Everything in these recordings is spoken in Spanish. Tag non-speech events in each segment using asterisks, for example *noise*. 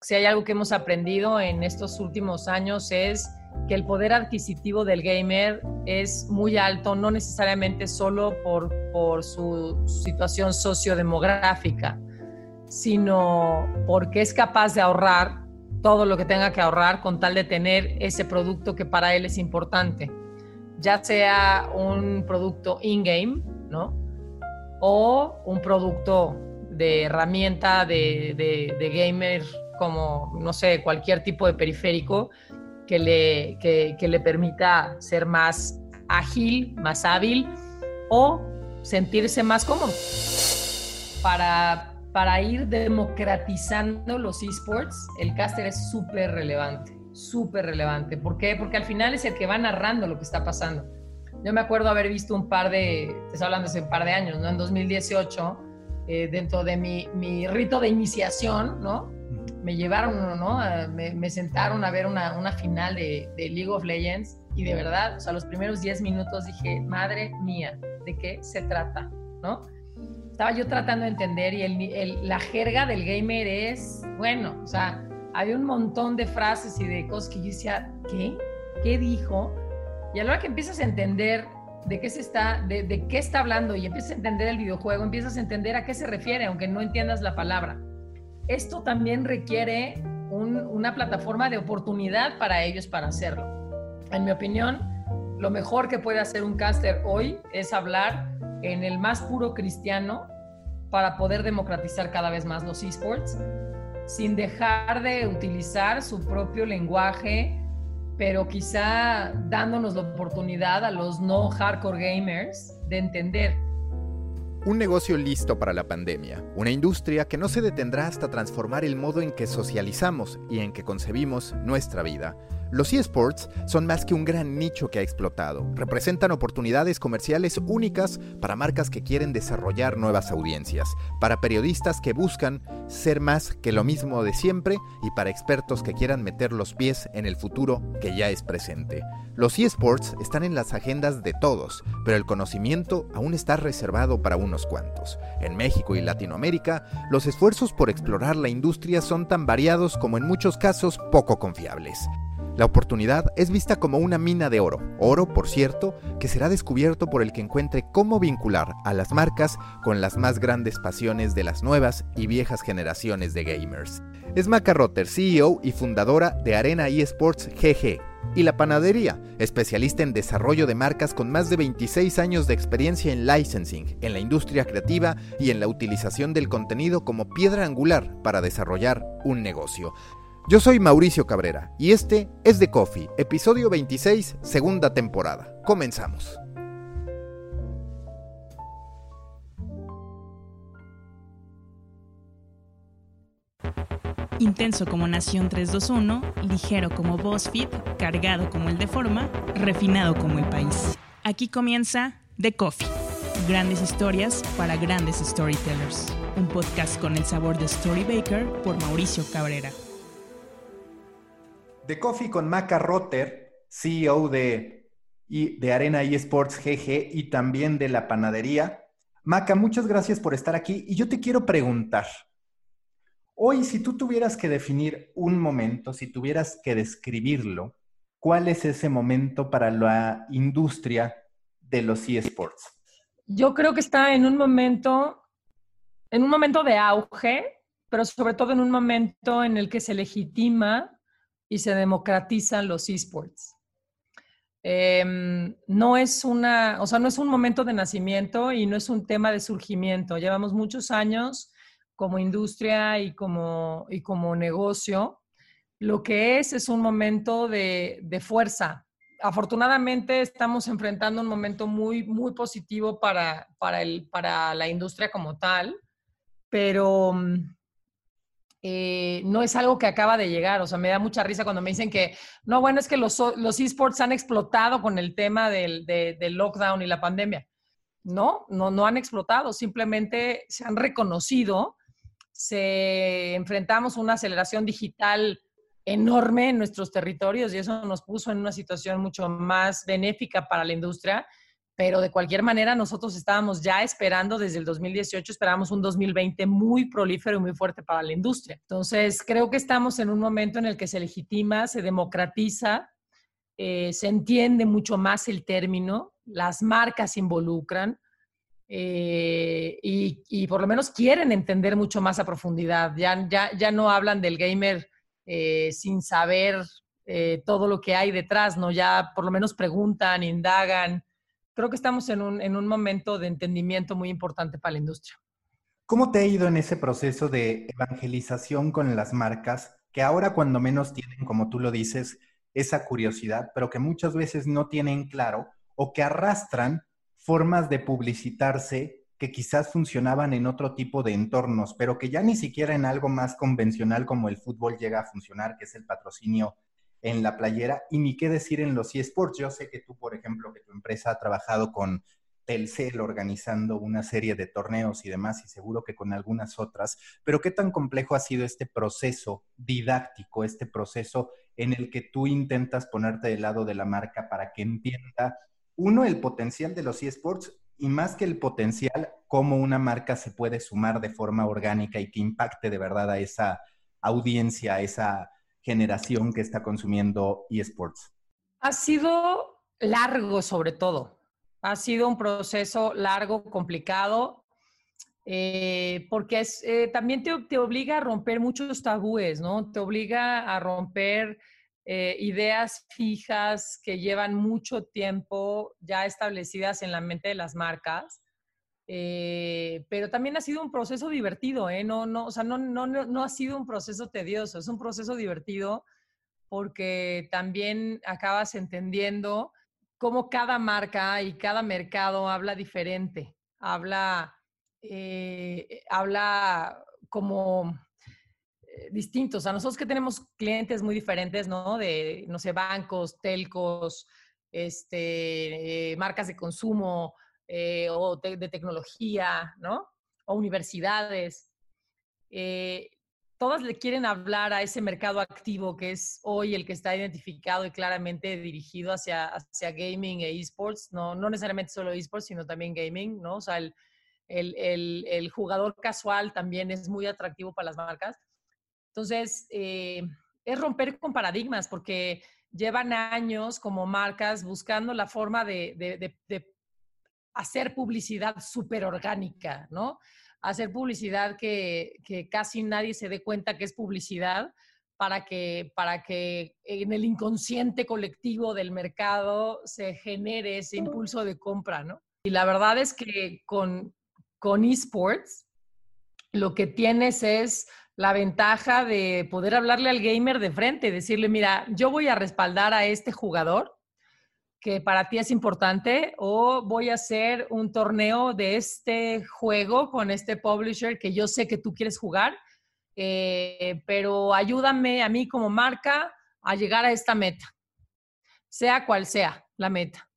si hay algo que hemos aprendido en estos últimos años es que el poder adquisitivo del gamer es muy alto, no necesariamente solo por, por su situación sociodemográfica, sino porque es capaz de ahorrar todo lo que tenga que ahorrar con tal de tener ese producto que para él es importante, ya sea un producto in-game, ¿no? O un producto de herramienta de, de, gamer como, no sé, cualquier tipo de periférico que le, que le permita ser más ágil, más hábil o sentirse más cómodo. Para para ir democratizando los esports, el caster es súper relevante, súper relevante. ¿Por qué? Porque al final es el que va narrando lo que está pasando. Yo me acuerdo haber visto un par de, te hablando hace un par de años, ¿no? En 2018, eh, dentro de mi, mi, rito de iniciación, ¿no? Me llevaron, ¿no? Me, sentaron a ver una, final de, League of Legends y de verdad, o sea, los primeros 10 minutos dije, madre mía, ¿de qué se trata? ¿No? estaba yo tratando de entender y el, la jerga del gamer es, bueno, o sea, hay un montón de frases y de cosas que yo decía, ¿qué? ¿Qué dijo? Y a la hora que empiezas a entender de qué se está, de, de, qué está hablando y empiezas a entender el videojuego, empiezas a entender a qué se refiere, aunque no entiendas la palabra. Esto también requiere una plataforma de oportunidad para ellos para hacerlo. En mi opinión, lo mejor que puede hacer un caster hoy es hablar en el más puro cristiano para poder democratizar cada vez más los esports, sin dejar de utilizar su propio lenguaje, pero quizá dándonos la oportunidad a los no hardcore gamers de entender. Un negocio listo para la pandemia, una industria que no se detendrá hasta transformar el modo en que socializamos y en que concebimos nuestra vida los eSports son más que un gran nicho que ha explotado. Representan oportunidades comerciales únicas para marcas que quieren desarrollar nuevas audiencias, para periodistas que buscan ser más que lo mismo de siempre y para expertos que quieran meter los pies en el futuro que ya es presente. Los eSports están en las agendas de todos, pero el conocimiento aún está reservado para unos cuantos. En México y Latinoamérica, los esfuerzos por explorar la industria son tan variados como en muchos casos poco confiables. La oportunidad es vista como una mina de oro, oro, por cierto, que será descubierto por el que encuentre cómo vincular a las marcas con las más grandes pasiones de las nuevas y viejas generaciones de gamers. Es Maca Rotter, CEO y fundadora de Arena eSports GG, y La Panadería, especialista en desarrollo de marcas con más de 26 años de experiencia en licensing, en la industria creativa y en la utilización del contenido como piedra angular para desarrollar un negocio. Yo soy Mauricio Cabrera y este es The Coffee, episodio 26, segunda temporada. Comenzamos. Intenso como Nación 321, ligero como BuzzFeed, cargado como el de forma, refinado como el país. Aquí comienza The Coffee. Grandes historias para grandes storytellers. Un podcast con el sabor de Story Baker por Mauricio Cabrera. De Coffee con Maca Rotter, CEO de, de Arena eSports GG y también de la panadería. Maca, muchas gracias por estar aquí y yo te quiero preguntar, hoy si tú tuvieras que definir un momento, si tuvieras que describirlo, ¿cuál es ese momento para la industria de los eSports? Yo creo que está en un momento, en un momento de auge, pero sobre todo en un momento en el que se legitima y se democratizan los esports. Em, no es una, o sea, no es un momento de nacimiento y no es un tema de surgimiento. Llevamos muchos años como industria y como, y como negocio. Lo que es es un momento de, de fuerza. Afortunadamente estamos enfrentando un momento muy, muy positivo para, para, el, para la industria como tal, pero eh, no es algo que acaba de llegar. O sea, me da mucha risa cuando me dicen que, no, bueno, es que los, los esports han explotado con el tema del, lockdown y la pandemia. No, no, no han explotado, simplemente se han reconocido, se enfrentamos una aceleración digital enorme en nuestros territorios y eso nos puso en una situación mucho más benéfica para la industria, pero de cualquier manera nosotros estábamos ya esperando desde el 2018, esperábamos un 2020 muy prolífero y muy fuerte para la industria. Entonces, creo que estamos en un momento en el que se legitima, se democratiza, eh, se entiende mucho más el término, las marcas involucran eh, y, por lo menos quieren entender mucho más a profundidad. Ya, ya, ya no hablan del gamer eh, sin saber todo lo que hay detrás, ¿no? Ya por lo menos preguntan, indagan creo que estamos en un, en un momento de entendimiento muy importante para la industria. ¿Cómo te ha ido en ese proceso de evangelización con las marcas que ahora cuando menos tienen, como tú lo dices, esa curiosidad, pero que muchas veces no tienen claro o que arrastran formas de publicitarse que quizás funcionaban en otro tipo de entornos, pero que ya ni siquiera en algo más convencional como el fútbol llega a funcionar, que es el patrocinio en la playera y ni qué decir en los eSports. Yo sé que tú, por ejemplo, que tu empresa ha trabajado con Telcel organizando una serie de torneos y demás, y seguro que con algunas otras, pero qué tan complejo ha sido este proceso didáctico, este proceso en el que tú intentas ponerte del lado de la marca para que entienda, uno, el potencial de los eSports y más que el potencial, cómo una marca se puede sumar de forma orgánica y que impacte de verdad a esa audiencia, a esa generación que está consumiendo eSports? Ha sido largo sobre todo. Ha sido un proceso largo, complicado, eh, porque eh, también te, te, obliga a romper muchos tabúes, ¿no? Te obliga a romper eh, ideas fijas que llevan mucho tiempo ya establecidas en la mente de las marcas. Eh, pero también ha sido un proceso divertido, ¿eh? No, no, o sea, no, no, no ha sido un proceso tedioso, es un proceso divertido porque también acabas entendiendo cómo cada marca y cada mercado habla diferente, habla, eh, habla como eh, distintos. O sea, nosotros que tenemos clientes muy diferentes, ¿no? De, no sé, bancos, telcos, este, marcas de consumo, eh, o de tecnología, ¿no? O universidades. Eh, todas le quieren hablar a ese mercado activo que es hoy el que está identificado y claramente dirigido hacia, hacia gaming e esports, no, no necesariamente solo esports, sino también gaming, ¿no? O sea, el, el, el, jugador casual también es muy atractivo para las marcas. Entonces, eh, es romper con paradigmas porque llevan años como marcas buscando la forma de, de, de hacer publicidad súper orgánica, ¿no? Hacer publicidad que, casi nadie se dé cuenta que es publicidad para que, para que en el inconsciente colectivo del mercado se genere ese impulso de compra, ¿no? Y la verdad es que con, con esports lo que tienes es la ventaja de poder hablarle al gamer de frente, decirle, mira, yo voy a respaldar a este jugador que para ti es importante o voy a hacer un torneo de este juego con este publisher que yo sé que tú quieres jugar, eh, pero ayúdame a mí como marca a llegar a esta meta, sea cual sea la meta.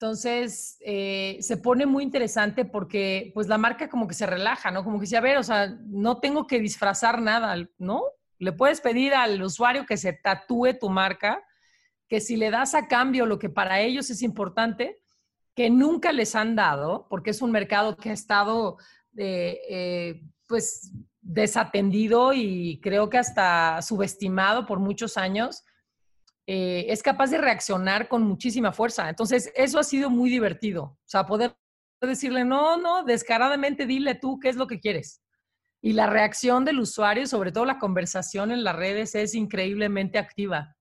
Entonces, eh, se pone muy interesante porque pues la marca como que se relaja, ¿no? Como que dice, a ver, o sea, no tengo que disfrazar nada, ¿no? Le puedes pedir al usuario que se tatúe tu marca que si le das a cambio lo que para ellos es importante, que nunca les han dado, porque es un mercado que ha estado eh, eh, pues desatendido y creo que hasta subestimado por muchos años, eh, es capaz de reaccionar con muchísima fuerza. Entonces, eso ha sido muy divertido. O sea, poder decirle, no, no, descaradamente dile tú qué es lo que quieres. Y la reacción del usuario, sobre todo la conversación en las redes, es increíblemente activa.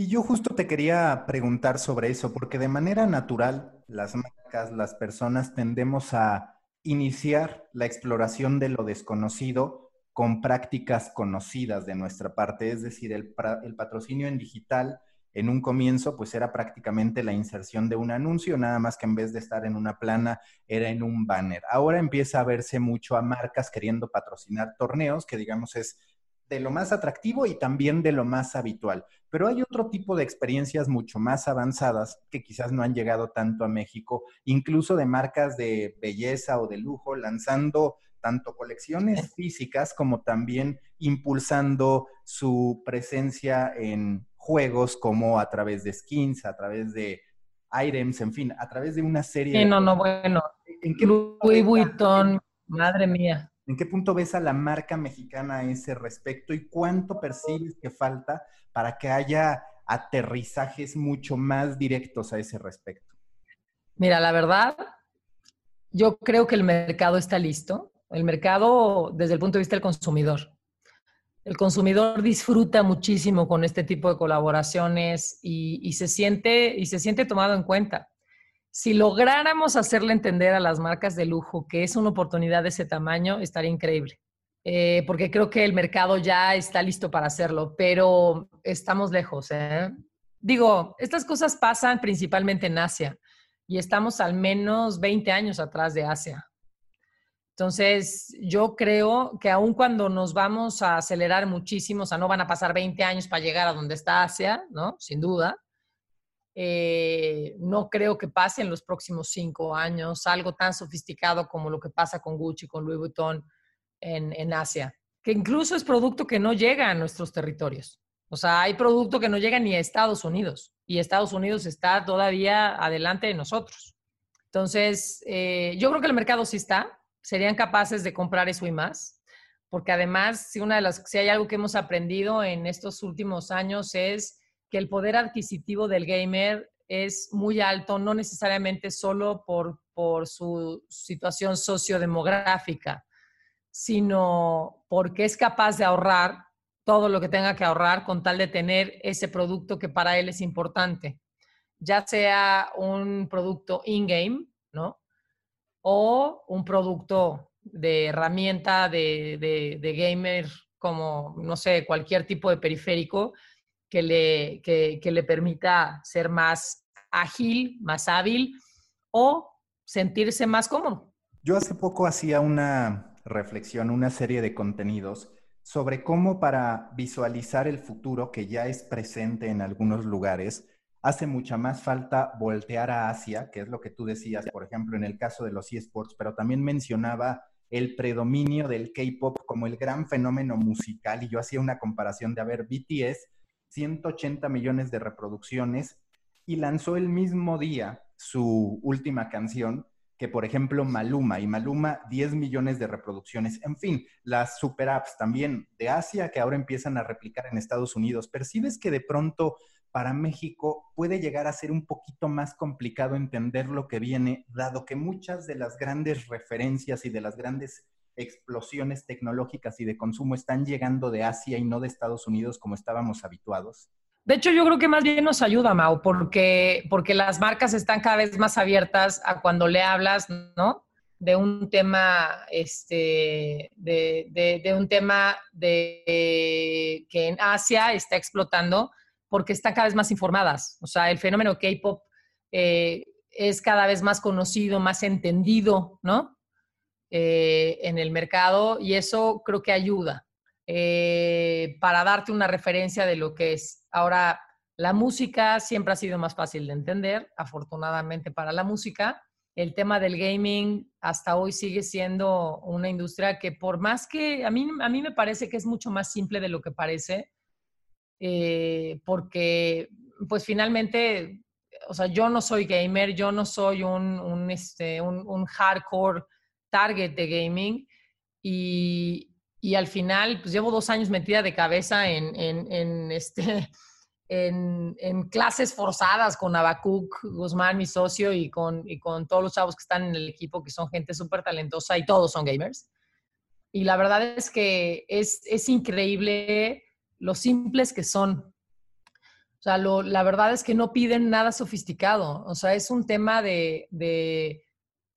Y yo justo te quería preguntar sobre eso, porque de manera natural las marcas, las personas tendemos a iniciar la exploración de lo desconocido con prácticas conocidas de nuestra parte, es decir, el, patrocinio en digital en un comienzo pues era prácticamente la inserción de un anuncio, nada más que en vez de estar en una plana era en un banner. Ahora empieza a verse mucho a marcas queriendo patrocinar torneos, que digamos es de lo más atractivo y también de lo más habitual. Pero hay otro tipo de experiencias mucho más avanzadas que quizás no han llegado tanto a México, incluso de marcas de belleza o de lujo, lanzando tanto colecciones *laughs* físicas como también impulsando su presencia en juegos como a través de skins, a través de items, en fin, a través de una serie sí, de... no, no, bueno. ¿En qué Louis Vuitton, madre mía. ¿En qué punto ves a la marca mexicana a ese respecto y cuánto percibes que falta para que haya aterrizajes mucho más directos a ese respecto? Mira, la verdad, yo creo que el mercado está listo. El mercado desde el punto de vista del consumidor. El consumidor disfruta muchísimo con este tipo de colaboraciones y, se, siente, y se siente tomado en cuenta. Si lográramos hacerle entender a las marcas de lujo que es una oportunidad de ese tamaño, estaría increíble. Eh, porque creo que el mercado ya está listo para hacerlo, pero estamos lejos. ¿eh? Digo, estas cosas pasan principalmente en Asia y estamos al menos 20 años atrás de Asia. Entonces, yo creo que aun cuando nos vamos a acelerar muchísimo, o sea, no van a pasar 20 años para llegar a donde está Asia, ¿no? Sin duda. Eh, no creo que pase en los próximos cinco años algo tan sofisticado como lo que pasa con Gucci, con Louis Vuitton en, Asia, que incluso es producto que no llega a nuestros territorios. O sea, hay producto que no llega ni a Estados Unidos y Estados Unidos está todavía adelante de nosotros. Entonces, eh, yo creo que el mercado sí está, serían capaces de comprar eso y más, porque además, si, una de las, si hay algo que hemos aprendido en estos últimos años es que el poder adquisitivo del gamer es muy alto, no necesariamente solo por, por su situación sociodemográfica, sino porque es capaz de ahorrar todo lo que tenga que ahorrar con tal de tener ese producto que para él es importante, ya sea un producto in-game, ¿no? O un producto de herramienta de, de, de gamer como, no sé, cualquier tipo de periférico que le, que, le permita ser más ágil, más hábil o sentirse más cómodo. Yo hace poco hacía una reflexión, una serie de contenidos sobre cómo para visualizar el futuro que ya es presente en algunos lugares, hace mucha más falta voltear a Asia, que es lo que tú decías, por ejemplo, en el caso de los eSports, pero también mencionaba el predominio del K-Pop como el gran fenómeno musical y yo hacía una comparación de, a ver, BTS 180 millones de reproducciones y lanzó el mismo día su última canción que, por ejemplo, Maluma, y Maluma 10 millones de reproducciones. En fin, las super apps también de Asia que ahora empiezan a replicar en Estados Unidos. ¿Percibes que de pronto para México puede llegar a ser un poquito más complicado entender lo que viene, dado que muchas de las grandes referencias y de las grandes explosiones tecnológicas y de consumo están llegando de Asia y no de Estados Unidos como estábamos habituados? De hecho, yo creo que más bien nos ayuda, Mau, porque, porque las marcas están cada vez más abiertas a cuando le hablas, ¿no? De un tema, este, de, de, un tema de, que en Asia está explotando porque están cada vez más informadas. O sea, el fenómeno K-pop eh, es cada vez más conocido, más entendido, ¿no? Eh, en el mercado y eso creo que ayuda eh, para darte una referencia de lo que es. Ahora, la música siempre ha sido más fácil de entender, afortunadamente para la música. El tema del gaming hasta hoy sigue siendo una industria que por más que a mí, a mí me parece que es mucho más simple de lo que parece, eh, porque pues finalmente, o sea, yo no soy gamer, yo no soy un, un, este, un, un hardcore target de gaming y, y al final, pues llevo dos años metida de cabeza en, en, este, *laughs* en, clases forzadas con Abacuc, Guzmán, mi socio, y con, y con todos los chavos que están en el equipo, que son gente súper talentosa y todos son gamers. Y la verdad es que es, es increíble lo simples que son. O sea, lo, la verdad es que no piden nada sofisticado. O sea, es un tema de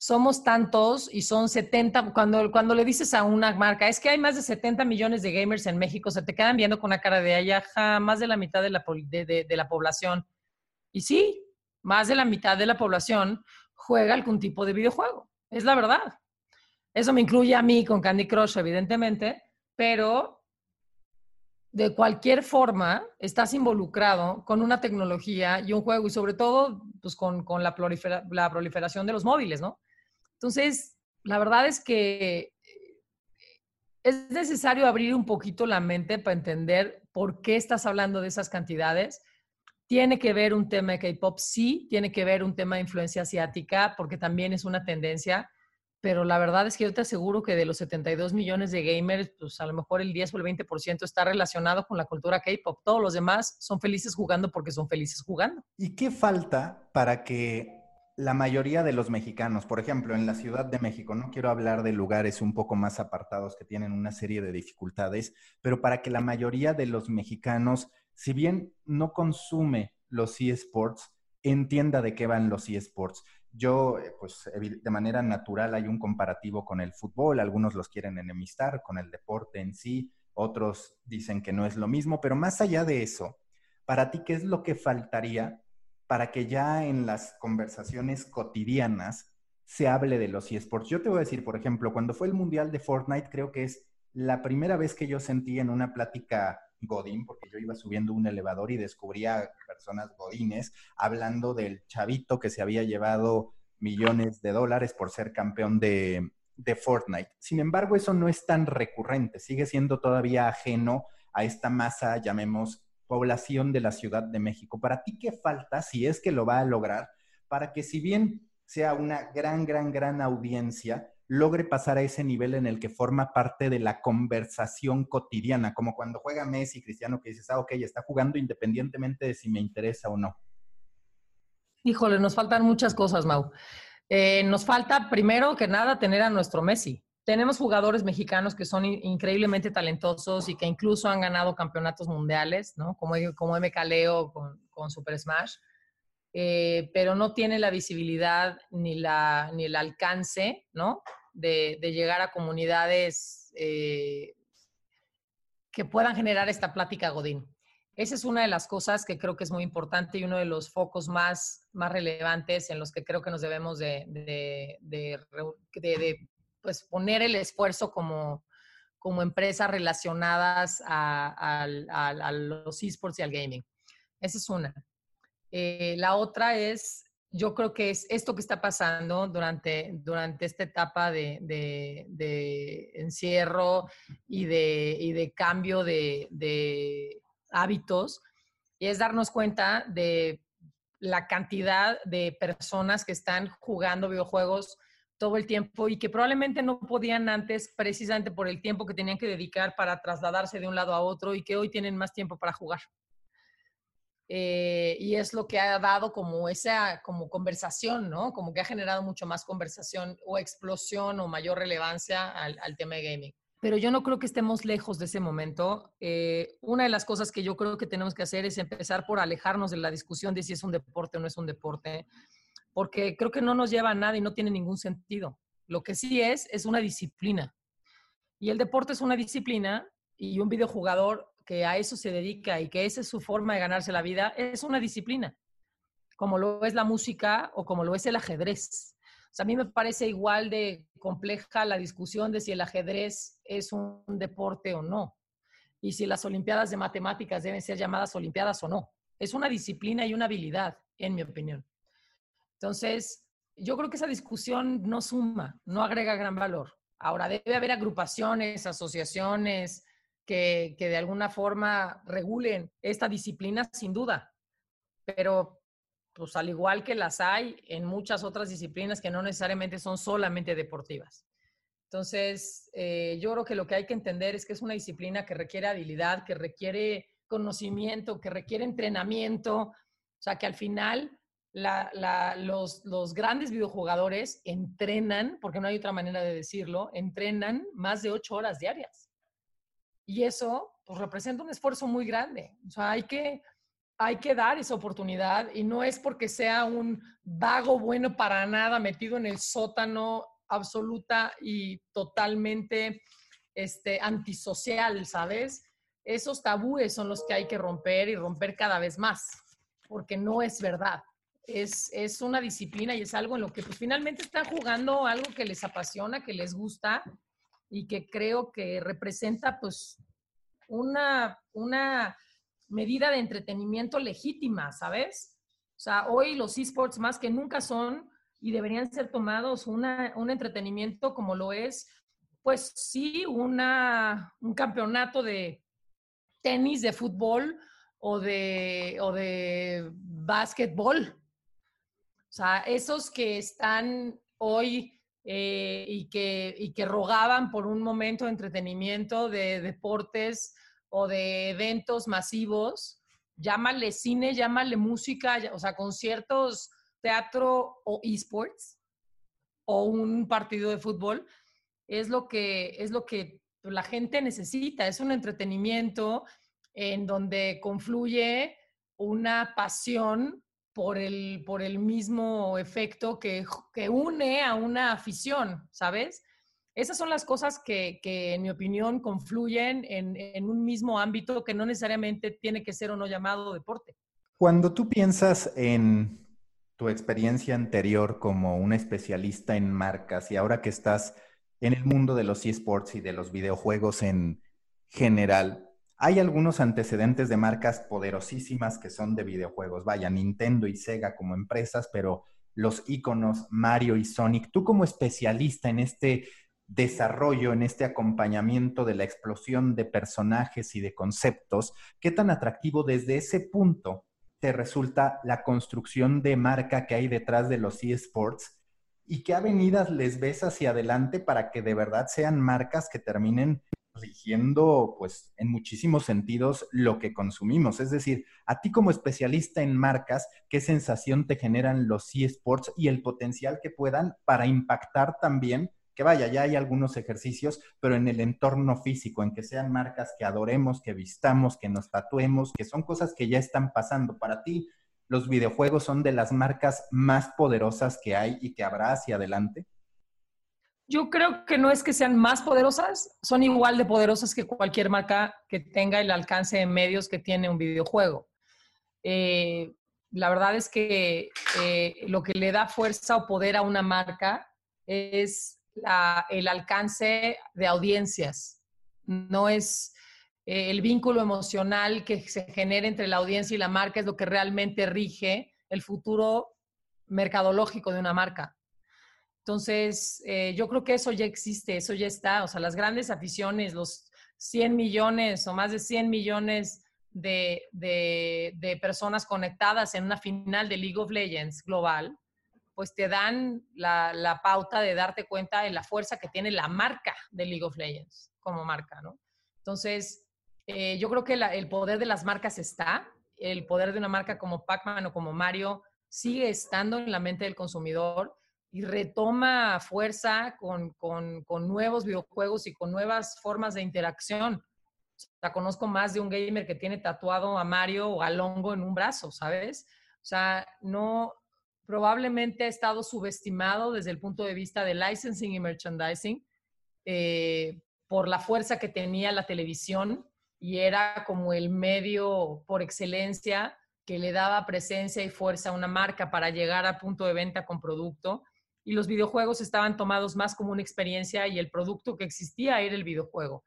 somos tantos y son 70, cuando, cuando le dices a una marca, es que hay más de 70 millones de gamers en México, se te quedan viendo con una cara de allá, más de la mitad de la, de, la población. Y sí, más de la mitad de la población juega algún tipo de videojuego, es la verdad. Eso me incluye a mí con Candy Crush, evidentemente, pero de cualquier forma estás involucrado con una tecnología y un juego y sobre todo pues, con, con la, la proliferación de los móviles, ¿no? Entonces, la verdad es que es necesario abrir un poquito la mente para entender por qué estás hablando de esas cantidades. Tiene que ver un tema de K-pop, sí, tiene que ver un tema de influencia asiática, porque también es una tendencia, pero la verdad es que yo te aseguro que de los 72 millones de gamers, pues a lo mejor el 10 o el 20% está relacionado con la cultura K-pop. Todos los demás son felices jugando porque son felices jugando. ¿Y qué falta para que la mayoría de los mexicanos, por ejemplo, en la Ciudad de México, no quiero hablar de lugares un poco más apartados que tienen una serie de dificultades, pero para que la mayoría de los mexicanos si bien no consume los eSports, entienda de qué van los eSports. Yo, eh, pues de manera natural hay un comparativo con el fútbol, algunos los quieren enemistar con el deporte en sí, otros dicen que no es lo mismo, pero más allá de eso, para ti, ¿qué es lo que faltaría para que ya en las conversaciones cotidianas se hable de los eSports? Yo te voy a decir, por ejemplo, cuando fue el Mundial de Fortnite, creo que es la primera vez que yo sentí en una plática Godín, porque yo iba subiendo un elevador y descubría personas Godines hablando del chavito que se había llevado millones de dólares por ser campeón de, de Fortnite. Sin embargo, eso no es tan recurrente, sigue siendo todavía ajeno a esta masa, llamemos, población de la Ciudad de México. ¿Para ti qué falta, si es que lo va a lograr, para que si bien sea una gran, gran, gran audiencia, logre pasar a ese nivel en el que forma parte de la conversación cotidiana, como cuando juega Messi, Cristiano, que dices, ah, ok, está jugando independientemente de si me interesa o no. Híjole, nos faltan muchas cosas, Mau. Eh, nos falta, primero que nada, tener a nuestro Messi. Tenemos jugadores mexicanos que son increíblemente talentosos y que incluso han ganado campeonatos mundiales, ¿no? Como, como MK Leo con, con Super Smash. Eh, pero no tiene la visibilidad ni, la, ni el alcance, ¿no? de, llegar a comunidades eh, que puedan generar esta plática Godín. Esa es una de las cosas que creo que es muy importante y uno de los focos más, más relevantes en los que creo que nos debemos de, de, pues poner el esfuerzo como, como empresas relacionadas a, los esports y al gaming. Esa es una. Eh, la otra es yo creo que es esto que está pasando durante, durante esta etapa de, encierro y de, de cambio de, hábitos, y es darnos cuenta de la cantidad de personas que están jugando videojuegos todo el tiempo y que probablemente no podían antes precisamente por el tiempo que tenían que dedicar para trasladarse de un lado a otro y que hoy tienen más tiempo para jugar. Eh, y es lo que ha dado como esa como conversación, ¿no? Como que ha generado mucho más conversación o explosión o mayor relevancia al, tema de gaming. Pero yo no creo que estemos lejos de ese momento. Eh, una de las cosas que yo creo que tenemos que hacer es empezar por alejarnos de la discusión de si es un deporte o no es un deporte, porque creo que no nos lleva a nada y no tiene ningún sentido. Lo que sí es, es una disciplina. Y el deporte es una disciplina y un videojugador que a eso se dedica y que esa es su forma de ganarse la vida, es una disciplina, como lo es la música o como lo es el ajedrez. O sea, a mí me parece igual de compleja la discusión de si el ajedrez es un deporte o no, y si las Olimpiadas de Matemáticas deben ser llamadas Olimpiadas o no. Es una disciplina y una habilidad, en mi opinión. Entonces, yo creo que esa discusión no suma, no agrega gran valor. Ahora, debe haber agrupaciones, asociaciones, que, de alguna forma regulen esta disciplina, sin duda. Pero, pues al igual que las hay en muchas otras disciplinas que no necesariamente son solamente deportivas. Entonces, eh, yo creo que lo que hay que entender es que es una disciplina que requiere habilidad, que requiere conocimiento, que requiere entrenamiento. O sea, que al final los, los, grandes videojugadores entrenan, porque no hay otra manera de decirlo, entrenan más de ocho horas diarias. Y eso pues, representa un esfuerzo muy grande. O sea, hay que, hay que dar esa oportunidad y no es porque sea un vago bueno para nada metido en el sótano absoluta y totalmente este, antisocial, ¿sabes? Esos tabúes son los que hay que romper y romper cada vez más, porque no es verdad. Es, es una disciplina y es algo en lo que pues, finalmente están jugando algo que les apasiona, que les gusta y que creo que representa pues una, una medida de entretenimiento legítima, ¿sabes? O sea, hoy los esports más que nunca son y deberían ser tomados una, un entretenimiento como lo es, pues sí, una, un campeonato de tenis, de fútbol o de, o de básquetbol. O sea, esos que están hoy eh, y, que, y que rogaban por un momento de entretenimiento de deportes o de eventos masivos, llámale cine, llámale música, o sea, conciertos, teatro o esports o un partido de fútbol, es lo que, es lo que la gente necesita, es un entretenimiento en donde confluye una pasión por el, por el mismo efecto que, que une a una afición, ¿sabes? Esas son las cosas que, que en mi opinión, confluyen en, en, un mismo ámbito que no necesariamente tiene que ser o no llamado deporte. Cuando tú piensas en tu experiencia anterior como una especialista en marcas y ahora que estás en el mundo de los esports y de los videojuegos en general, hay algunos antecedentes de marcas poderosísimas que son de videojuegos. Vaya, Nintendo y Sega como empresas, pero los iconos Mario y Sonic. Tú como especialista en este desarrollo, en este acompañamiento de la explosión de personajes y de conceptos, ¿qué tan atractivo desde ese punto te resulta la construcción de marca que hay detrás de los eSports? ¿Y qué avenidas les ves hacia adelante para que de verdad sean marcas que terminen rigiendo, pues, en muchísimos sentidos lo que consumimos. Es decir, a ti como especialista en marcas, ¿qué sensación te generan los eSports y el potencial que puedan para impactar también? Que vaya, ya hay algunos ejercicios, pero en el entorno físico, en que sean marcas que adoremos, que vistamos, que nos tatuemos, que son cosas que ya están pasando. Para ti, los videojuegos son de las marcas más poderosas que hay y que habrá hacia adelante. Yo creo que no es que sean más poderosas, son igual de poderosas que cualquier marca que tenga el alcance de medios que tiene un videojuego. Eh, la verdad es que eh, lo que le da fuerza o poder a una marca es el alcance de audiencias. No es eh, el vínculo emocional que se genera entre la audiencia y la marca, es lo que realmente rige el futuro mercadológico de una marca. Entonces, eh, yo creo que eso ya existe, eso ya está. O sea, las grandes aficiones, los 100 millones o más de 100 millones de, personas conectadas en una final de League of Legends global, pues te dan la, pauta de darte cuenta de la fuerza que tiene la marca de League of Legends como marca, ¿no? Entonces, eh, yo creo que el poder de las marcas está, el poder de una marca como Pac-Man o como Mario sigue estando en la mente del consumidor y retoma fuerza con, nuevos videojuegos y con nuevas formas de interacción. O sea, conozco más de un gamer que tiene tatuado a Mario o a Longo en un brazo, ¿sabes? O sea, no, probablemente ha estado subestimado desde el punto de vista de licensing y merchandising eh, por la fuerza que tenía la televisión y era como el medio por excelencia que le daba presencia y fuerza a una marca para llegar a punto de venta con producto y los videojuegos estaban tomados más como una experiencia y el producto que existía era el videojuego.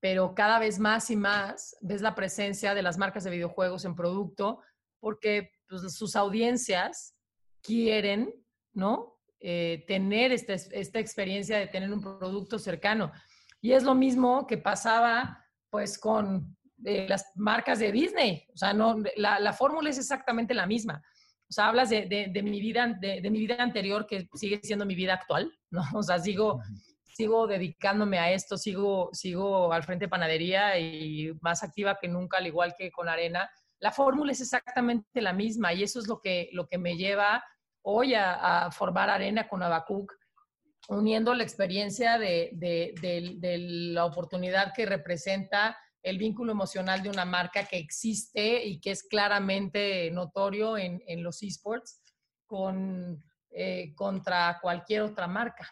Pero cada vez más y más ves la presencia de las marcas de videojuegos en producto porque pues, sus audiencias quieren, ¿no? Eh, tener esta, esta experiencia de tener un producto cercano. Y es lo mismo que pasaba pues con eh, las marcas de Disney. O sea, no, la, la fórmula es exactamente la misma. O sea, hablas de, de, mi, vida, de, de, mi vida anterior que sigue siendo mi vida actual, ¿no? *laughs* O sea, sigo, sigo dedicándome a esto, sigo, sigo al frente de panadería y más activa que nunca, al igual que con Arena. La fórmula es exactamente la misma y eso es lo que, lo que me lleva hoy a, a formar Arena con Abacuc, uniendo la experiencia de, de, de, la oportunidad que representa el vínculo emocional de una marca que existe y que es claramente notorio en, los esports con, eh, contra cualquier otra marca.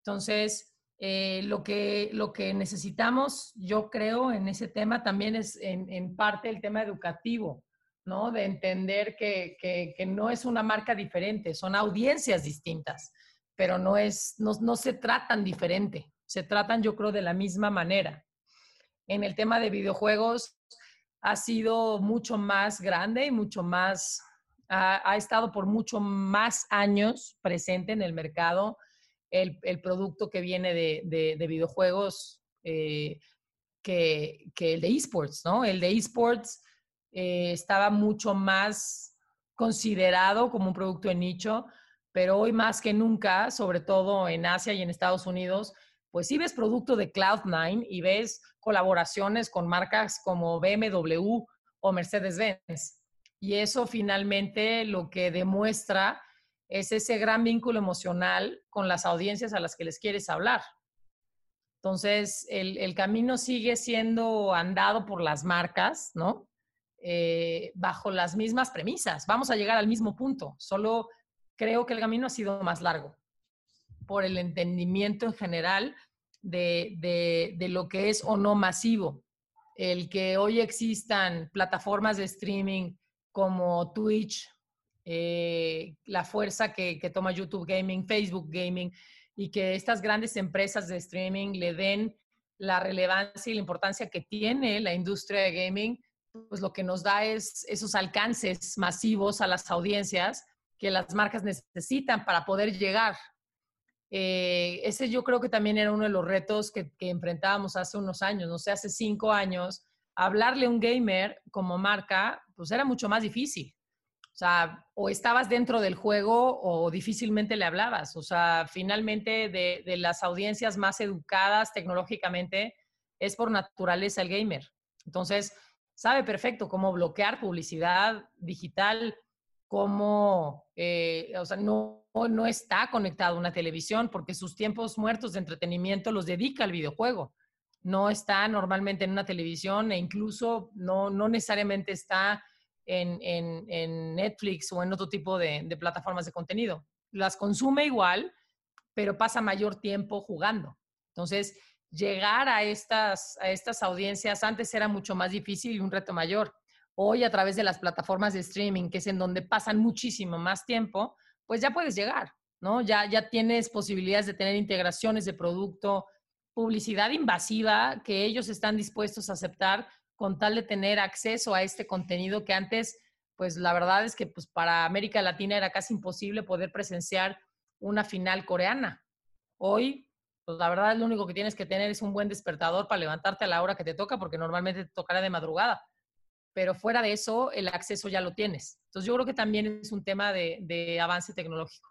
Entonces, eh, lo, que, lo que necesitamos, yo creo, en ese tema también es en, parte el tema educativo, ¿no? De entender que, que, no es una marca diferente, son audiencias distintas, pero no, es, no, no se tratan diferente, se tratan, yo creo, de la misma manera en el tema de videojuegos ha sido mucho más grande y mucho más, ha, estado por mucho más años presente en el mercado el, producto que viene de, videojuegos eh, que, el de esports, ¿no? El de esports eh, estaba mucho más considerado como un producto de nicho, pero hoy más que nunca, sobre todo en Asia y en Estados Unidos, pues sí ves producto de Cloud9 y ves colaboraciones con marcas como BMW o Mercedes-Benz. Y eso finalmente lo que demuestra es ese gran vínculo emocional con las audiencias a las que les quieres hablar. Entonces, el, camino sigue siendo andado por las marcas, ¿no? Eh, bajo las mismas premisas. Vamos a llegar al mismo punto, solo creo que el camino ha sido más largo por el entendimiento en general de, de lo que es o no masivo. El que hoy existan plataformas de streaming como Twitch, eh, la fuerza que, toma YouTube Gaming, Facebook Gaming, y que estas grandes empresas de streaming le den la relevancia y la importancia que tiene la industria de gaming, pues lo que nos da es esos alcances masivos a las audiencias que las marcas necesitan para poder llegar. Eh, ese yo creo que también era uno de los retos que, enfrentábamos hace unos años, no sé, hace cinco años, hablarle a un gamer como marca, pues era mucho más difícil. O sea, o estabas dentro del juego o difícilmente le hablabas. O sea, finalmente de, las audiencias más educadas tecnológicamente es por naturaleza el gamer. Entonces, sabe perfecto cómo bloquear publicidad digital, cómo, eh, o sea, no, no está conectado a una televisión porque sus tiempos muertos de entretenimiento los dedica al videojuego. No está normalmente en una televisión e incluso no, no necesariamente está en, Netflix o en otro tipo de, plataformas de contenido. Las consume igual, pero pasa mayor tiempo jugando. Entonces, llegar a estas, a estas audiencias antes era mucho más difícil y un reto mayor. Hoy, a través de las plataformas de streaming, que es en donde pasan muchísimo más tiempo, pues ya puedes llegar, ¿no? Ya, ya tienes posibilidades de tener integraciones de producto, publicidad invasiva que ellos están dispuestos a aceptar con tal de tener acceso a este contenido que antes, pues la verdad es que pues, para América Latina era casi imposible poder presenciar una final coreana. Hoy, pues la verdad, lo único que tienes que tener es un buen despertador para levantarte a la hora que te toca, porque normalmente te tocará de madrugada. Pero fuera de eso, el acceso ya lo tienes. Entonces, yo creo que también es un tema de, de avance tecnológico.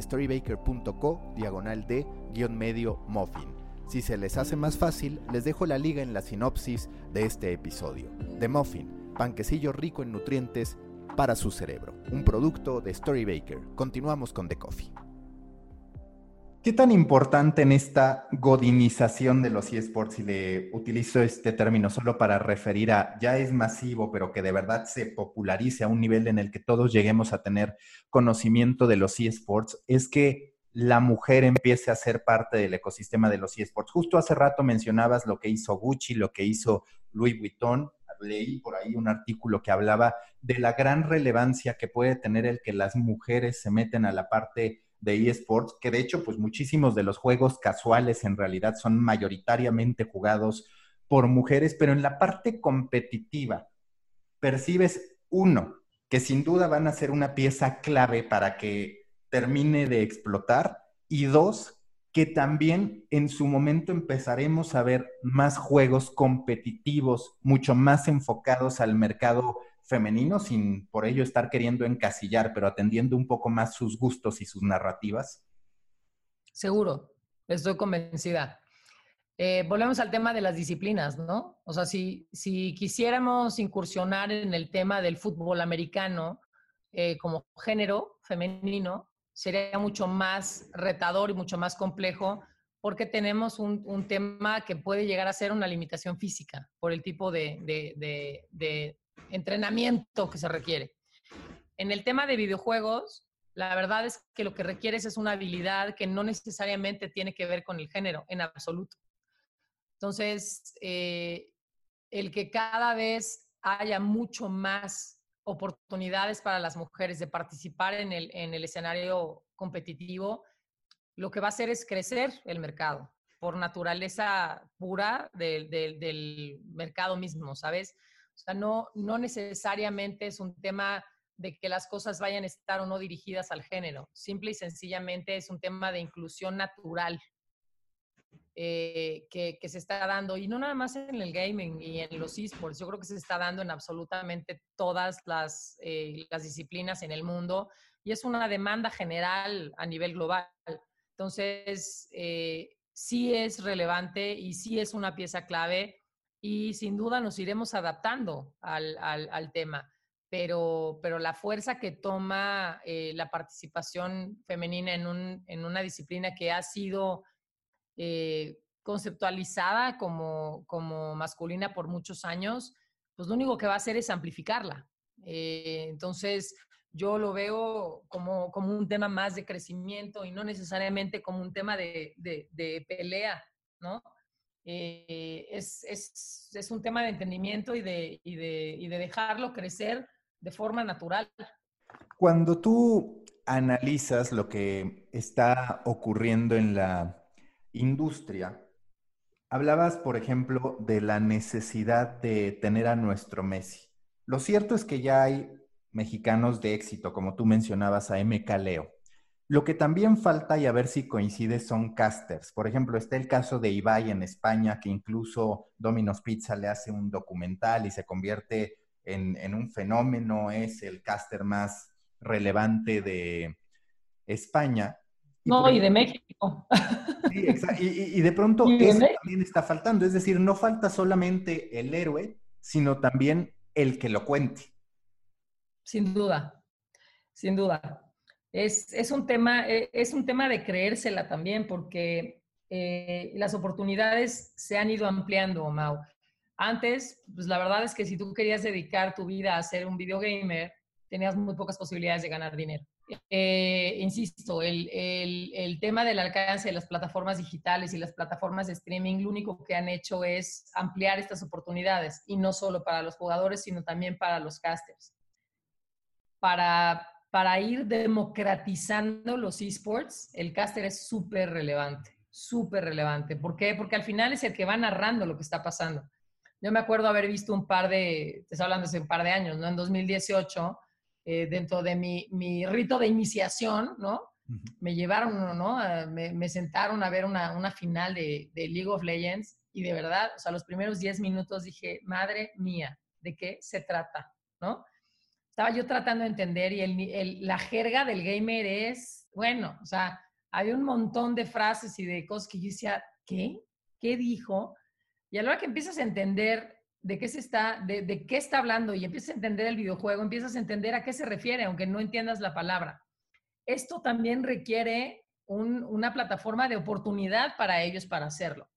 storybaker.co diagonal de guion medio muffin. Si se les hace más fácil, les dejo la liga en la sinopsis de este episodio. The Muffin, panquecillo rico en nutrientes para su cerebro. Un producto de Storybaker. Continuamos con The Coffee. ¿Qué tan importante en esta godinización de los eSports, y le utilizo este término solo para referir a ya es masivo, pero que de verdad se popularice a un nivel en el que todos lleguemos a tener conocimiento de los eSports, es que la mujer empiece a ser parte del ecosistema de los eSports? Justo hace rato mencionabas lo que hizo Gucci, lo que hizo Louis Vuitton. Leí por ahí un artículo que hablaba de la gran relevancia que puede tener el que las mujeres se meten a la parte de eSports, que de hecho, pues muchísimos de los juegos casuales en realidad son mayoritariamente jugados por mujeres, pero en la parte competitiva percibes uno, que sin duda van a ser una pieza clave para que termine de explotar, y dos, que también en su momento empezaremos a ver más juegos competitivos, mucho más enfocados al mercado femenino sin por ello estar queriendo encasillar, pero atendiendo un poco más sus gustos y sus narrativas? Seguro, estoy convencida. Eh, volvemos al tema de las disciplinas, ¿no? O sea, si, si quisiéramos incursionar en el tema del fútbol americano eh, como género femenino, sería mucho más retador y mucho más complejo porque tenemos un, un, tema que puede llegar a ser una limitación física por el tipo de, entrenamiento que se requiere. En el tema de videojuegos, la verdad es que lo que requieres es una habilidad que no necesariamente tiene que ver con el género, en absoluto. Entonces, eh, el que cada vez haya mucho más oportunidades para las mujeres de participar en el, en el escenario competitivo, lo que va a hacer es crecer el mercado por naturaleza pura del mercado mismo, ¿sabes? O sea, no, no necesariamente es un tema de que las cosas vayan a estar o no dirigidas al género. Simple y sencillamente es un tema de inclusión natural eh, que, se está dando, y no nada más en el gaming y en los esports, yo creo que se está dando en absolutamente todas las, eh, disciplinas en el mundo, y es una demanda general a nivel global. Entonces, eh, sí es relevante y sí es una pieza clave y sin duda nos iremos adaptando al, al, tema. Pero, pero, la fuerza que toma eh, la participación femenina en, un, en, una disciplina que ha sido eh, conceptualizada como, como, masculina por muchos años, pues lo único que va a hacer es amplificarla. Eh, entonces, yo lo veo como, como, un tema más de crecimiento y no necesariamente como un tema de, de, pelea, ¿no? Eh, es, es, es, un tema de entendimiento y de, y, y de dejarlo crecer de forma natural. Cuando tú analizas lo que está ocurriendo en la industria, hablabas, por ejemplo, de la necesidad de tener a nuestro Messi. Lo cierto es que ya hay mexicanos de éxito, como tú mencionabas a MK Leo. Lo que también falta, y a ver si coincide, son casters. Por ejemplo, está el caso de Ibai en España, que incluso Domino's Pizza le hace un documental y se convierte en, un fenómeno, es el caster más relevante de España. no, y de México. Sí, exacto. Y, de pronto *laughs* eso también está faltando. Es decir, no falta solamente el héroe, sino también el que lo cuente sin duda, sin duda. Es, un, tema, eh, es un tema de creérsela también, porque eh, las oportunidades se han ido ampliando, Mau. Antes, pues la verdad es que si tú querías dedicar tu vida a ser un videogamer, tenías muy pocas posibilidades de ganar dinero. Eh, insisto, el, el, tema del alcance de las plataformas digitales y las plataformas de streaming, lo único que han hecho es ampliar estas oportunidades, y no solo para los jugadores, sino también para los casters para, para ir democratizando los esports, el caster es súper relevante, súper relevante. ¿Por qué? Porque al final es el que va narrando lo que está pasando. Yo me acuerdo haber visto un par de, te estoy hablando hace un par de años, ¿no? En 2018, eh, dentro de mi, mi, rito de iniciación, ¿no? Me llevaron, ¿no? Me, me, sentaron a ver una, una final de, de, League of Legends y de verdad, o sea, los primeros 10 minutos dije, madre mía, ¿de qué se trata? ¿No? Estaba yo tratando de entender y el, la jerga del gamer es, bueno, o sea, hay un montón de frases y de cosas que yo decía, ¿qué? ¿Qué dijo? Y a la hora que empiezas a entender de qué se está, de, qué está hablando y empiezas a entender el videojuego, empiezas a entender a qué se refiere, aunque no entiendas la palabra. Esto también requiere una plataforma de oportunidad para ellos para hacerlo.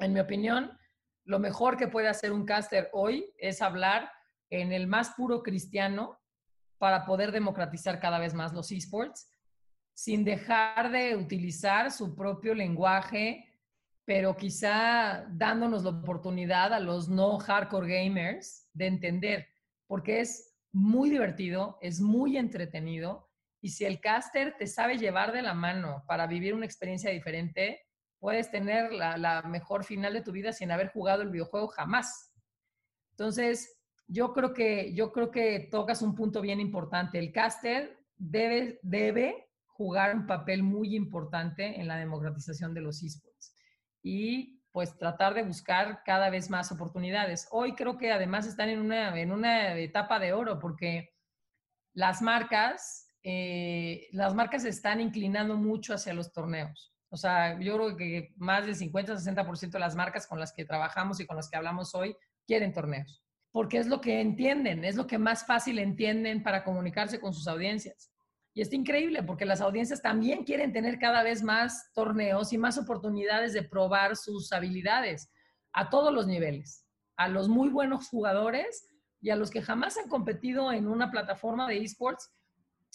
En mi opinión, lo mejor que puede hacer un caster hoy es hablar en el más puro cristiano para poder democratizar cada vez más los esports, sin dejar de utilizar su propio lenguaje, pero quizá dándonos la oportunidad a los no hardcore gamers de entender, porque es muy divertido, es muy entretenido, y si el caster te sabe llevar de la mano para vivir una experiencia diferente, puedes tener la, mejor final de tu vida sin haber jugado el videojuego jamás. Entonces, yo creo que, yo creo que tocas un punto bien importante. El caster debe, debe jugar un papel muy importante en la democratización de los esports y pues tratar de buscar cada vez más oportunidades. Hoy creo que además están en una, en una etapa de oro porque las marcas, eh, las marcas se están inclinando mucho hacia los torneos. O sea, yo creo que más del 50-60% de las marcas con las que trabajamos y con las que hablamos hoy quieren torneos porque es lo que entienden, es lo que más fácil entienden para comunicarse con sus audiencias. Y es increíble porque las audiencias también quieren tener cada vez más torneos y más oportunidades de probar sus habilidades a todos los niveles, a los muy buenos jugadores y a los que jamás han competido en una plataforma de esports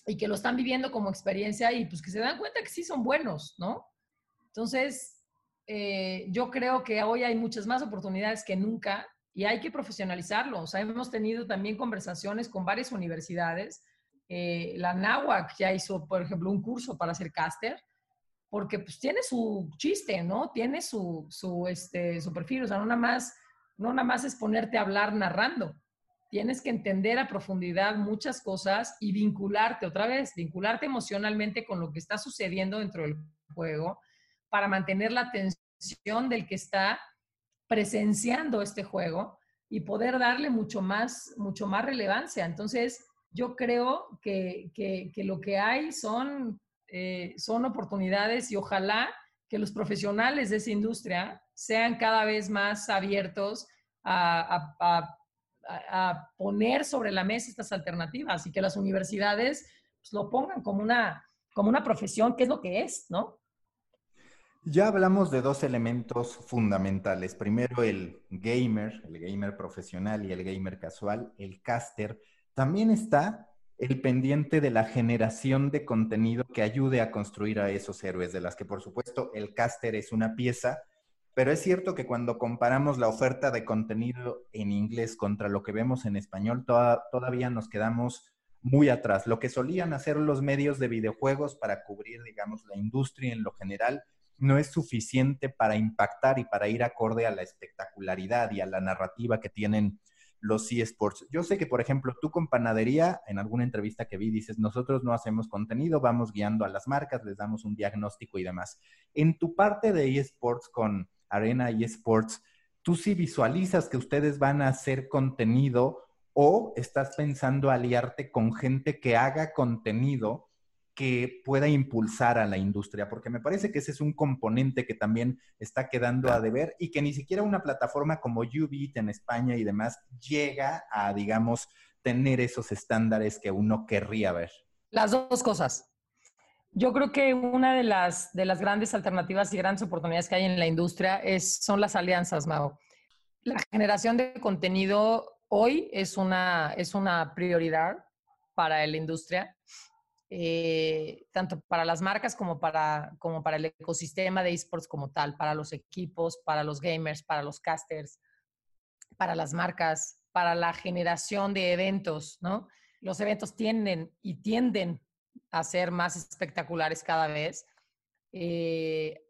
y que lo están viviendo como experiencia y pues que se dan cuenta que sí son buenos, ¿no? Entonces, eh, yo creo que hoy hay muchas más oportunidades que nunca y hay que profesionalizarlo. O sea, hemos tenido también conversaciones con varias universidades. Eh, la NAWAC ya hizo, por ejemplo, un curso para ser caster, porque pues tiene su chiste, ¿no? Tiene su, su, este, su perfil. O sea, no nada, más, no nada más es ponerte a hablar narrando. Tienes que entender a profundidad muchas cosas y vincularte otra vez, vincularte emocionalmente con lo que está sucediendo dentro del juego para mantener la atención del que está presenciando este juego y poder darle mucho más, mucho más relevancia. Entonces, yo creo que, lo que hay son, eh, son oportunidades y ojalá que los profesionales de esa industria sean cada vez más abiertos a, poner sobre la mesa estas alternativas y que las universidades pues, lo pongan como una, como una profesión, que es lo que es, ¿no? Ya hablamos de dos elementos fundamentales. Primero el gamer, el gamer profesional y el gamer casual, el caster. También está el pendiente de la generación de contenido que ayude a construir a esos héroes, de las que por supuesto el caster es una pieza, pero es cierto que cuando comparamos la oferta de contenido en inglés contra lo que vemos en español, todavía nos quedamos muy atrás. Lo que solían hacer los medios de videojuegos para cubrir, digamos, la industria en lo general, no es suficiente para impactar y para ir acorde a la espectacularidad y a la narrativa que tienen los eSports. Yo sé que, por ejemplo, tú con Panadería, en alguna entrevista que vi, dices, nosotros no hacemos contenido, vamos guiando a las marcas, les damos un diagnóstico y demás. En tu parte de eSports con Arena eSports, ¿tú sí visualizas que ustedes van a hacer contenido o estás pensando aliarte con gente que haga contenido que pueda impulsar a la industria, porque me parece que ese es un componente que también está quedando a deber y que ni siquiera una plataforma como Ubit en España y demás llega a, digamos, tener esos estándares que uno querría ver. Las dos cosas. Yo creo que una de las, de las grandes alternativas y grandes oportunidades que hay en la industria es, son las alianzas, Mago. La generación de contenido hoy es una, es una prioridad para la industria eh, tanto para las marcas como para, como para el ecosistema de esports como tal, para los equipos, para los gamers, para los casters, para las marcas, para la generación de eventos, ¿no? Los eventos tienden y tienden a ser más espectaculares cada vez. Eh,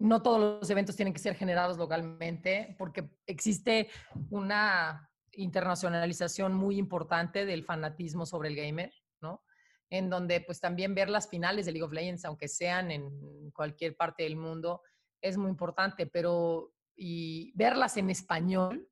no todos los eventos tienen que ser generados localmente porque existe una internacionalización muy importante del fanatismo sobre el gamer, ¿no? En donde pues también ver las finales de League of Legends, aunque sean en cualquier parte del mundo, es muy importante, pero y verlas en español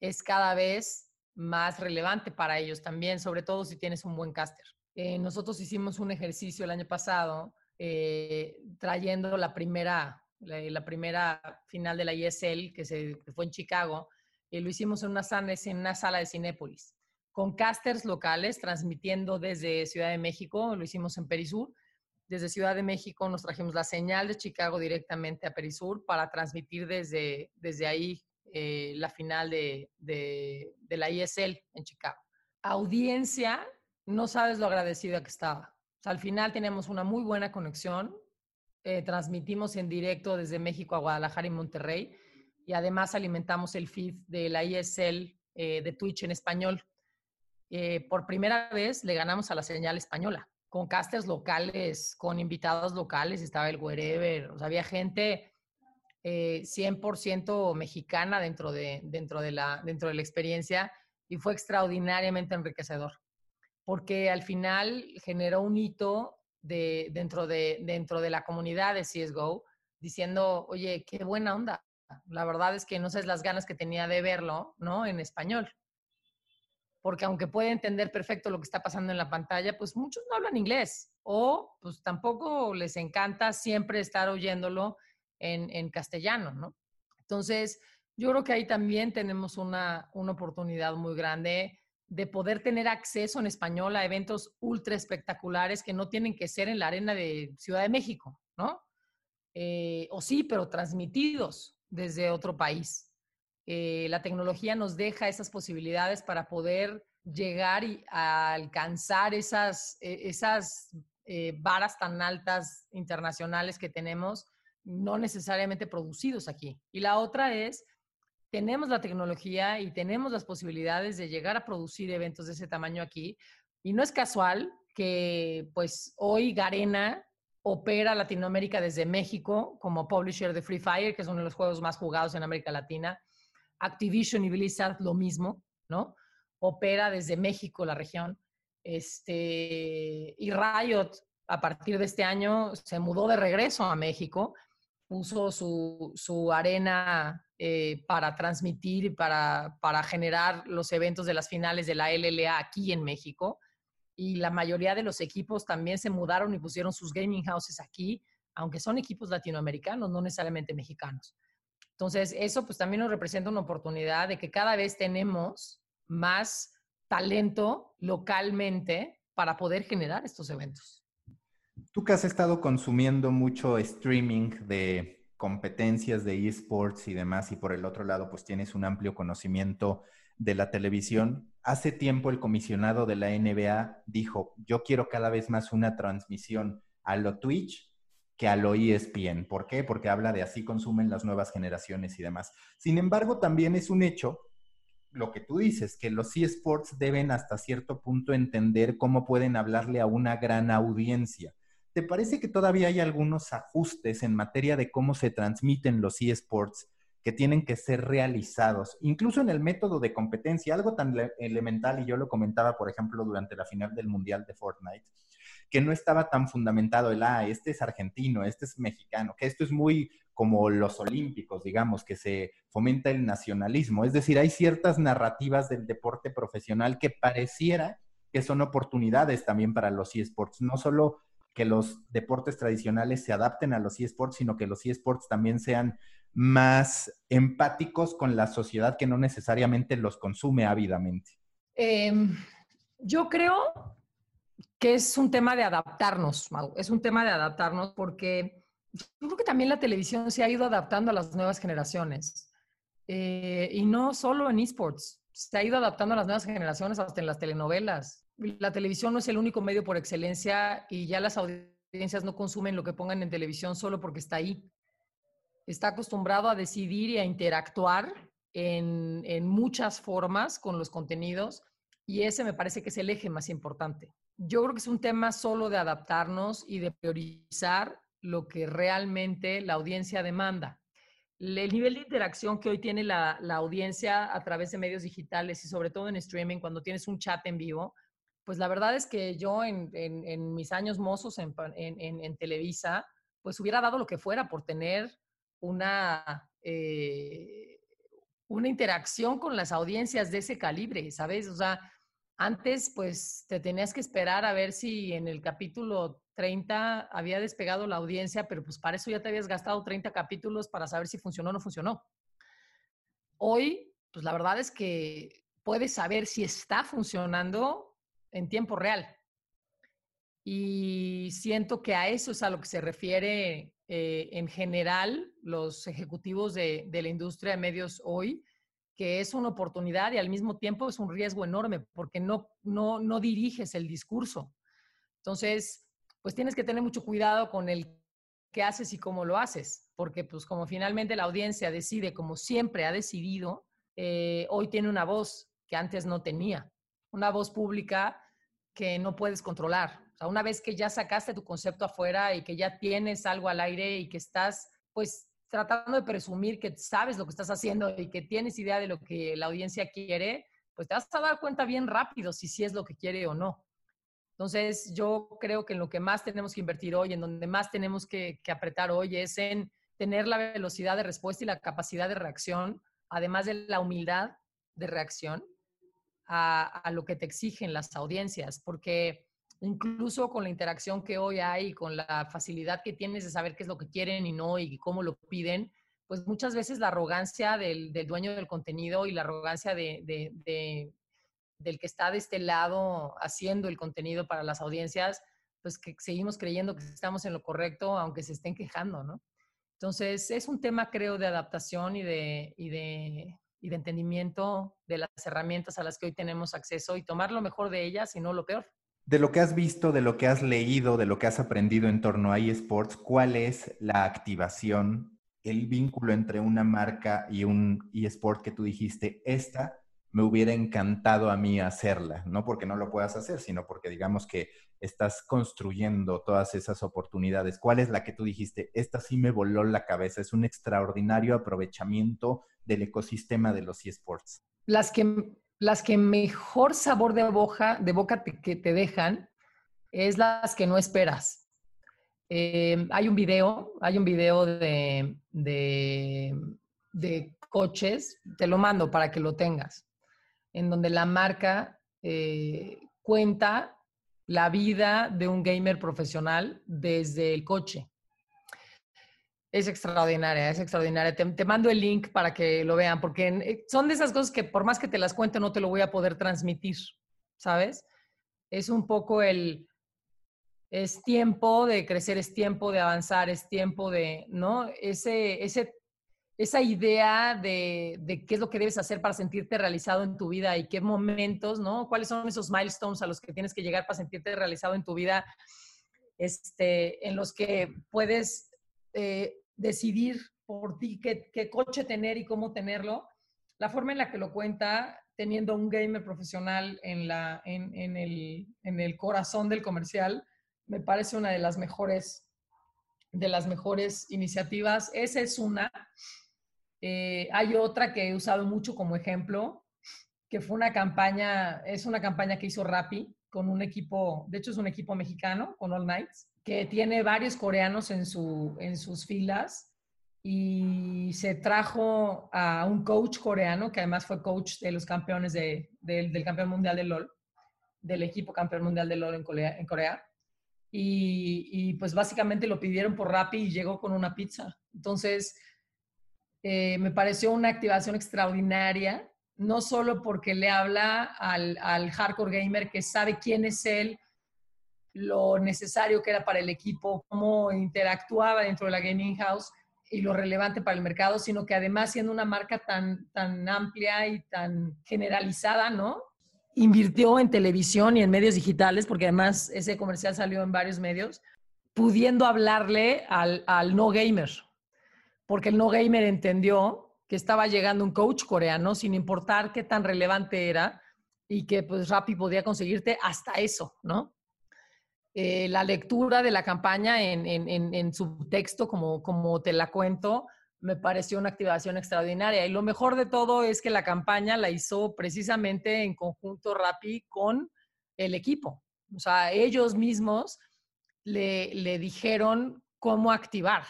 es cada vez más relevante para ellos también, sobre todo si tienes un buen caster. Eh, nosotros hicimos un ejercicio el año pasado eh, trayendo la primera, la, primera final de la ESL que, se, que fue en Chicago y lo hicimos en una, en una sala de Cinépolis con casters locales transmitiendo desde Ciudad de México, lo hicimos en Perisur. Desde Ciudad de México nos trajimos la señal de Chicago directamente a Perisur para transmitir desde, desde ahí eh, la final de, de, la ISL en Chicago. Audiencia, no sabes lo agradecida que estaba. al final tenemos una muy buena conexión. Eh, transmitimos en directo desde México a Guadalajara y Monterrey y además alimentamos el feed de la ISL eh, de Twitch en español. Eh, por primera vez le ganamos a la señal española, con casters locales, con invitados locales, estaba el Wherever, había gente 100% eh, mexicana dentro de, dentro, de la, dentro de la experiencia y fue extraordinariamente enriquecedor, porque al final generó un hito de, dentro, de, dentro de la comunidad de CSGO, diciendo, oye, qué buena onda. La verdad es que no sé las ganas que tenía de verlo, ¿no? En español porque aunque puede entender perfecto lo que está pasando en la pantalla, pues muchos no hablan inglés o pues tampoco les encanta siempre estar oyéndolo en, castellano, ¿no? Entonces, yo creo que ahí también tenemos una, oportunidad muy grande de poder tener acceso en español a eventos ultra espectaculares que no tienen que ser en la arena de Ciudad de México, ¿no? Eh, o sí, pero transmitidos desde otro país. Eh, la tecnología nos deja esas posibilidades para poder llegar y alcanzar esas, e, esas eh, varas tan altas internacionales que tenemos, no necesariamente producidos aquí. Y la otra es tenemos la tecnología y tenemos las posibilidades de llegar a producir eventos de ese tamaño aquí. Y no es casual que pues hoy Garena opera Latinoamérica desde México como publisher de Free Fire, que es uno de los juegos más jugados en América Latina. Activision y Blizzard lo mismo, ¿no? Opera desde México la región. Este, y Riot, a partir de este año, se mudó de regreso a México, puso su, su arena eh, para transmitir para, para generar los eventos de las finales de la LLA aquí en México y la mayoría de los equipos también se mudaron y pusieron sus gaming houses aquí, aunque son equipos latinoamericanos, no necesariamente mexicanos. Entonces, eso pues también nos representa una oportunidad de que cada vez tenemos más talento localmente para poder generar estos eventos. Tú que has estado consumiendo mucho streaming de competencias de esports y demás, y por el otro lado, pues tienes un amplio conocimiento de la televisión. Hace tiempo el comisionado de la NBA dijo, yo quiero cada vez más una transmisión a lo Twitch que a lo ESPN. ¿Por qué? Porque habla de así consumen las nuevas generaciones y demás. Sin embargo, también es un hecho lo que tú dices, que los eSports deben hasta cierto punto entender cómo pueden hablarle a una gran audiencia. ¿Te parece que todavía hay algunos ajustes en materia de cómo se transmiten los eSports que tienen que ser realizados, incluso en el método de competencia, algo tan elemental, y yo lo comentaba, por ejemplo, durante la final del Mundial de Fortnite, que no estaba tan fundamentado el, ah, este es argentino, este es mexicano, que esto es muy como los olímpicos, digamos, que se fomenta el nacionalismo. Es decir, hay ciertas narrativas del deporte profesional que pareciera que son oportunidades también para los eSports, no solo que los deportes tradicionales se adapten a los eSports, sino que los eSports también sean más empáticos con la sociedad que no necesariamente los consume ávidamente? Em, yo creo que es un tema de adaptarnos, Es un tema de adaptarnos porque yo creo que también la televisión se ha ido adaptando a las nuevas generaciones. Eh, y no solo en esports, se ha ido adaptando a las nuevas generaciones hasta en las telenovelas. La televisión no es el único medio por excelencia y ya las audiencias no consumen lo que pongan en televisión solo porque está ahí está acostumbrado a decidir y a interactuar en, muchas formas con los contenidos y ese me parece que es el eje más importante. Yo creo que es un tema solo de adaptarnos y de priorizar lo que realmente la audiencia demanda. El nivel de interacción que hoy tiene la, audiencia a través de medios digitales y sobre todo en streaming, cuando tienes un chat en vivo, pues la verdad es que yo en, mis años mozos en, en, Televisa, pues hubiera dado lo que fuera por tener una, eh, una interacción con las audiencias de ese calibre, ¿sabes? O sea, antes pues te tenías que esperar a ver si en el capítulo 30 había despegado la audiencia, pero pues para eso ya te habías gastado 30 capítulos para saber si funcionó o no funcionó. Hoy, pues la verdad es que puedes saber si está funcionando en tiempo real. Y siento que a eso es a lo que se refiere eh, en general los ejecutivos de, la industria de medios hoy, que es una oportunidad y al mismo tiempo es un riesgo enorme porque no, no, no diriges el discurso. Entonces, pues tienes que tener mucho cuidado con el qué haces y cómo lo haces, porque pues como finalmente la audiencia decide, como siempre ha decidido, eh, hoy tiene una voz que antes no tenía, una voz pública que no puedes controlar. O sea, una vez que ya sacaste tu concepto afuera y que ya tienes algo al aire y que estás, pues, tratando de presumir que sabes lo que estás haciendo y que tienes idea de lo que la audiencia quiere, pues te vas a dar cuenta bien rápido si sí es lo que quiere o no. Entonces, yo creo que en lo que más tenemos que invertir hoy, en donde más tenemos que, que apretar hoy, es en tener la velocidad de respuesta y la capacidad de reacción, además de la humildad de reacción a, a lo que te exigen las audiencias, porque incluso con la interacción que hoy hay, con la facilidad que tienes de saber qué es lo que quieren y no y cómo lo piden, pues muchas veces la arrogancia del, dueño del contenido y la arrogancia de, del que está de este lado haciendo el contenido para las audiencias, pues que seguimos creyendo que estamos en lo correcto, aunque se estén quejando, ¿no? Entonces, es un tema, creo, de adaptación y de, y de, y de entendimiento de las herramientas a las que hoy tenemos acceso y tomar lo mejor de ellas y no lo peor de lo que has visto, de lo que has leído, de lo que has aprendido en torno a eSports, ¿cuál es la activación el vínculo entre una marca y un eSport que tú dijiste, esta me hubiera encantado a mí hacerla, no porque no lo puedas hacer, sino porque digamos que estás construyendo todas esas oportunidades. ¿Cuál es la que tú dijiste? Esta sí me voló la cabeza, es un extraordinario aprovechamiento del ecosistema de los eSports. Las que, las que mejor sabor de boca, de boca que te dejan es las que no esperas. Eh, hay un video, hay un video de, de, coches, te lo mando para que lo tengas, en donde la marca eh, cuenta la vida de un gamer profesional desde el coche. Es extraordinaria, es extraordinaria. Te, mando el link para que lo vean, porque eh, son de esas cosas que por más que te las cuente no te lo voy a poder transmitir, ¿sabes? Es un poco el, es tiempo de crecer, es tiempo de avanzar, es tiempo de, ¿no? Ese, ese, esa idea de, de, qué es lo que debes hacer para sentirte realizado en tu vida y qué momentos, ¿no? ¿Cuáles son esos milestones a los que tienes que llegar para sentirte realizado en tu vida? Este, en los que puedes eh, decidir por ti qué, coche tener y cómo tenerlo. La forma en la que lo cuenta, teniendo un gamer profesional en, la, en, el, en el corazón del comercial, me parece una de las mejores, de las mejores iniciativas. Esa es una. Eh, hay otra que he usado mucho como ejemplo, que fue una campaña, es una campaña que hizo Rappi con un equipo, de hecho es un equipo mexicano, con All Nights, que tiene varios coreanos en, su, en sus filas y se trajo a un coach coreano, que además fue coach de los campeones de, del campeón mundial de LOL, del equipo campeón mundial de LOL en Corea, en Corea y, pues básicamente lo pidieron por Rappi y llegó con una pizza. Entonces, eh, me pareció una activación extraordinaria, no solo porque le habla al, al, hardcore gamer que sabe quién es él, lo necesario que era para el equipo, cómo interactuaba dentro de la gaming house y lo relevante para el mercado, sino que además siendo una marca tan, tan amplia y tan generalizada, ¿no? invirtió en televisión y en medios digitales, porque además ese comercial salió en varios medios, pudiendo hablarle al, no gamer, porque el no gamer entendió que estaba llegando un coach coreano sin importar qué tan relevante era y que pues Rappi podía conseguirte hasta eso, ¿no? Eh, la lectura de la campaña en, en, en, su texto, como, como te la cuento, me pareció una activación extraordinaria. Y lo mejor de todo es que la campaña la hizo precisamente en conjunto Rappi con el equipo. O sea, ellos mismos le, dijeron cómo activar.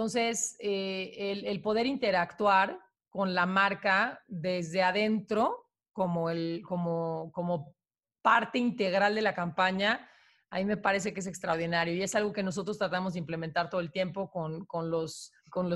Entonces, eh, el, poder interactuar con la marca desde adentro como, parte integral de la campaña, a mí me parece que es extraordinario y es algo que nosotros tratamos de implementar todo el tiempo con los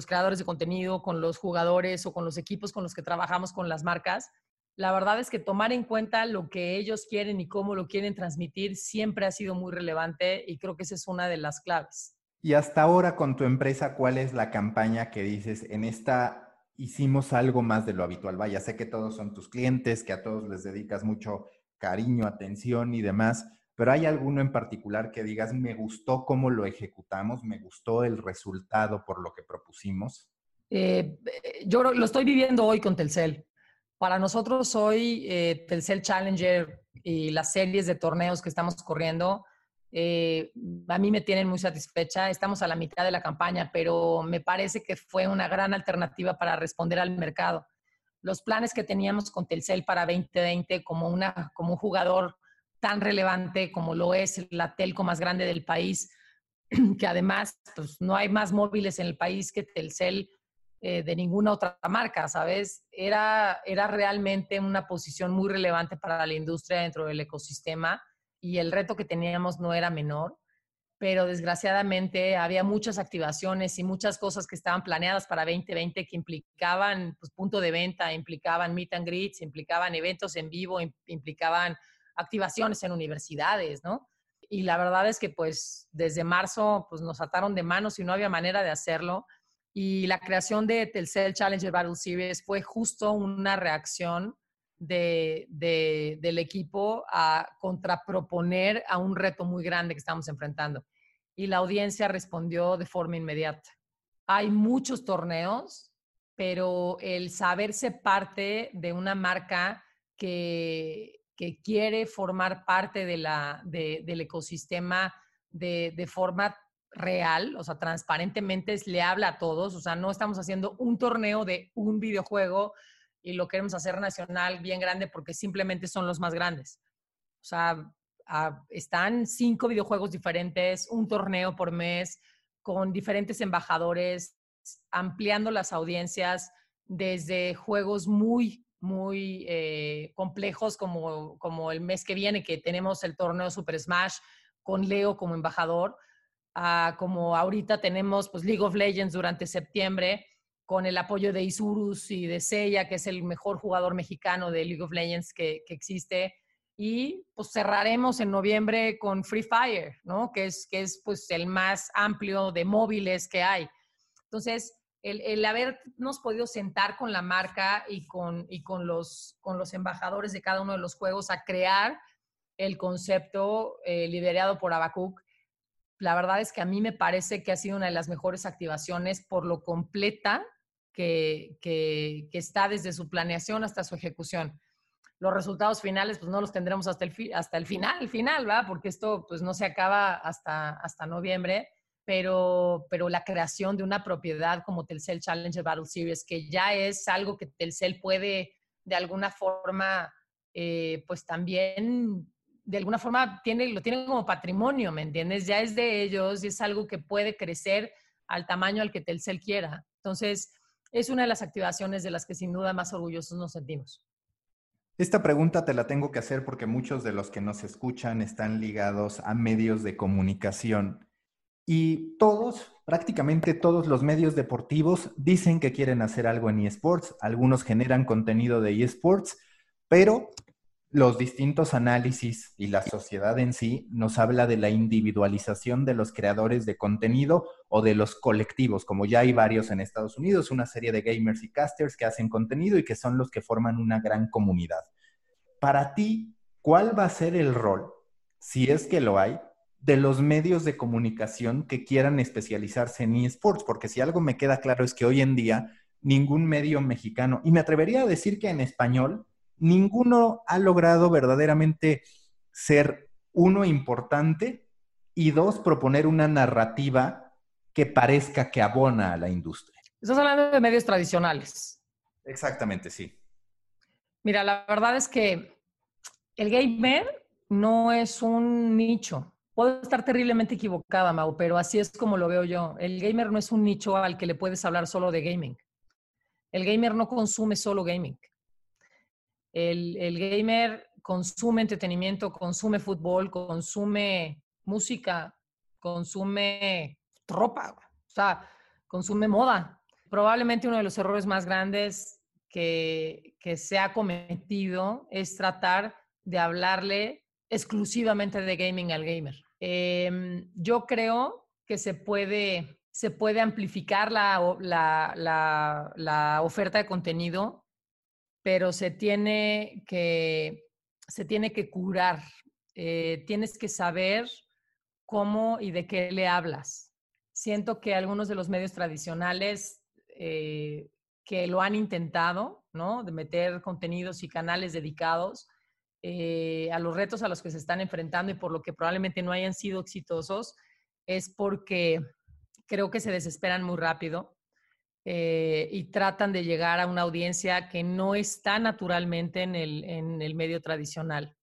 creadores de contenido, con los jugadores o con los equipos con los que trabajamos con las marcas. La verdad es que tomar en cuenta lo que ellos quieren y cómo lo quieren transmitir siempre ha sido muy relevante y creo que esa es una de las claves. Y hasta ahora con tu empresa, ¿cuál es la campaña que dices, en esta hicimos algo más de lo habitual? Vaya, sé que todos son tus clientes, que a todos les dedicas mucho cariño, atención y demás, pero hay alguno en particular que digas, me gustó cómo lo ejecutamos, me gustó el resultado por lo que propusimos. Eh, yo lo estoy viviendo hoy con Telcel. Para nosotros hoy, eh, Telcel Challenger y las series de torneos que estamos corriendo, eh, a mí me tienen muy satisfecha. Estamos a la mitad de la campaña, pero me parece que fue una gran alternativa para responder al mercado. Los planes que teníamos con Telcel para 2020 como, una, como un jugador tan relevante como lo es la telco más grande del país, *clears throat* que además pues, no hay más móviles en el país que Telcel eh, de ninguna otra marca, ¿sabes? Era, era realmente una posición muy relevante para la industria dentro del ecosistema y el reto que teníamos no era menor, pero desgraciadamente había muchas activaciones y muchas cosas que estaban planeadas para 2020 que implicaban pues, punto de venta, implicaban meet and greets, implicaban eventos en vivo, implicaban activaciones en universidades, ¿no? Y la verdad es que pues desde marzo pues nos ataron de manos y no había manera de hacerlo. Y la creación de Telcel Challenger Battle Series fue justo una reacción de, del equipo a contraproponer a un reto muy grande que estamos enfrentando. Y la audiencia respondió de forma inmediata. hay muchos torneos, pero el saberse parte de una marca que, que quiere formar parte de la, del ecosistema de, forma real, o sea, transparentemente le habla a todos, o sea, no estamos haciendo un torneo de un videojuego y lo queremos hacer nacional bien grande porque simplemente son los más grandes. O sea, están cinco videojuegos diferentes, un torneo por mes, con diferentes embajadores, ampliando las audiencias desde juegos muy, muy eh, complejos como, como el mes que viene, que tenemos el torneo Super Smash con Leo como embajador, a como ahorita tenemos pues, League of Legends durante septiembre con el apoyo de Isurus y de Seiya, que es el mejor jugador mexicano de League of Legends que, que existe y pues cerraremos en noviembre con Free Fire, ¿no? Que es, que es pues el más amplio de móviles que hay. Entonces, el, el habernos podido sentar con la marca y con, y con, los, con los embajadores de cada uno de los juegos a crear el concepto eh, liderado por Abacuc, la verdad es que a mí me parece que ha sido una de las mejores activaciones por lo completa que, que, que está desde su planeación hasta su ejecución los resultados finales pues no los tendremos hasta el, hasta el final, final, ¿va? Porque esto pues no se acaba hasta, hasta noviembre, pero, pero la creación de una propiedad como Telcel Challenger Battle Series, que ya es algo que Telcel puede de alguna forma, eh, pues también, de alguna forma, tiene, lo tiene como patrimonio, ¿me entiendes? Ya es de ellos y es algo que puede crecer al tamaño al que Telcel quiera. Entonces, es una de las activaciones de las que sin duda más orgullosos nos sentimos. Esta pregunta te la tengo que hacer porque muchos de los que nos escuchan están ligados a medios de comunicación y todos, prácticamente todos los medios deportivos dicen que quieren hacer algo en eSports. Algunos generan contenido de eSports, pero los distintos análisis y la sociedad en sí nos habla de la individualización de los creadores de contenido o de los colectivos, como ya hay varios en Estados Unidos, una serie de gamers y casters que hacen contenido y que son los que forman una gran comunidad. Para ti, ¿cuál va a ser el rol, si es que lo hay, de los medios de comunicación que quieran especializarse en esports? Porque si algo me queda claro es que hoy en día ningún medio mexicano, y me atrevería a decir que en español, ninguno ha logrado verdaderamente ser uno importante y dos, proponer una narrativa que parezca que abona a la industria. Estás hablando de medios tradicionales. Exactamente, sí. Mira, la verdad es que el gamer no es un nicho. Puedo estar terriblemente equivocada, Mau, pero así es como lo veo yo. El gamer no es un nicho al que le puedes hablar solo de gaming. El gamer no consume solo gaming. El, gamer consume entretenimiento, consume fútbol, consume música, consume ropa, o sea, consume moda. Probablemente uno de los errores más grandes que, se ha cometido es tratar de hablarle exclusivamente de gaming al gamer. Em, yo creo que se puede, se puede amplificar la, la oferta de contenido pero se tiene que, se tiene que curar. Eh, tienes que saber cómo y de qué le hablas. Siento que algunos de los medios tradicionales eh, que lo han intentado, ¿no? De meter contenidos y canales dedicados eh, a los retos a los que se están enfrentando y por lo que probablemente no hayan sido exitosos, es porque creo que se desesperan muy rápido eh, y tratan de llegar a una audiencia que no está naturalmente en el, medio tradicional.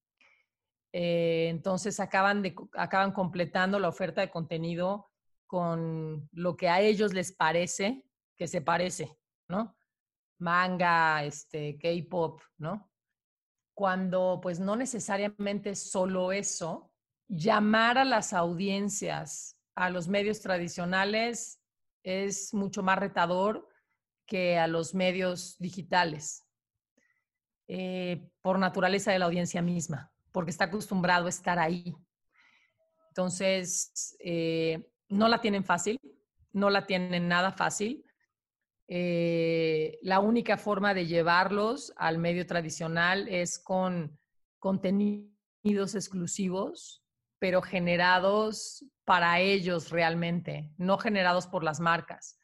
Eh, entonces acaban, de, acaban completando la oferta de contenido con lo que a ellos les parece que se parece, ¿no? Manga, este, K-pop, ¿no? Cuando pues no necesariamente solo eso, llamar a las audiencias, a los medios tradicionales, es mucho más retador que a los medios digitales, eh, por naturaleza de la audiencia misma, porque está acostumbrado a estar ahí. Entonces, eh, no la tienen fácil, no la tienen nada fácil. Eh, la única forma de llevarlos al medio tradicional es con contenidos exclusivos, pero generados para ellos realmente, no generados por las marcas.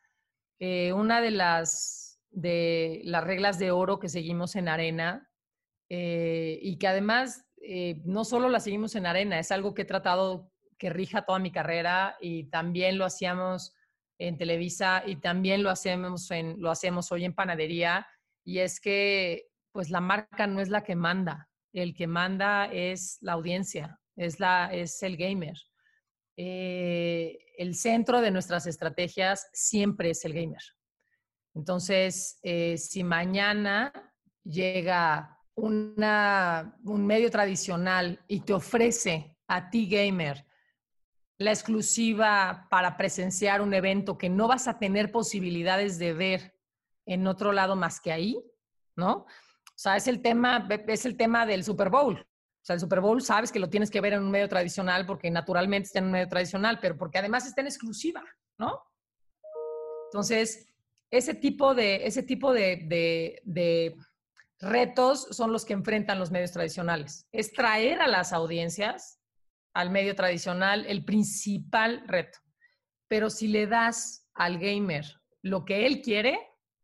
eh, una de las, de las reglas de oro que seguimos en Arena eh, y que además eh, no solo la seguimos en Arena, es algo que he tratado que rija toda mi carrera y también lo hacíamos en Televisa y también lo hacemos, en, lo hacemos hoy en Panadería y es que pues la marca no es la que manda, el que manda es la audiencia, es, la, es el gamer. Eh, el centro de nuestras estrategias siempre es el gamer. Entonces, eh, si mañana llega una, un medio tradicional y te ofrece a ti, gamer, la exclusiva para presenciar un evento que no vas a tener posibilidades de ver en otro lado más que ahí, ¿no? O sea, es el tema, es el tema del Super Bowl sea, el Super Bowl sabes que lo tienes que ver en un medio tradicional porque naturalmente está en un medio tradicional, pero porque además está en exclusiva, ¿no? Entonces, ese tipo de, ese tipo de, de retos son los que enfrentan los medios tradicionales. Es traer a las audiencias al medio tradicional el principal reto. Pero si le das al gamer lo que él quiere,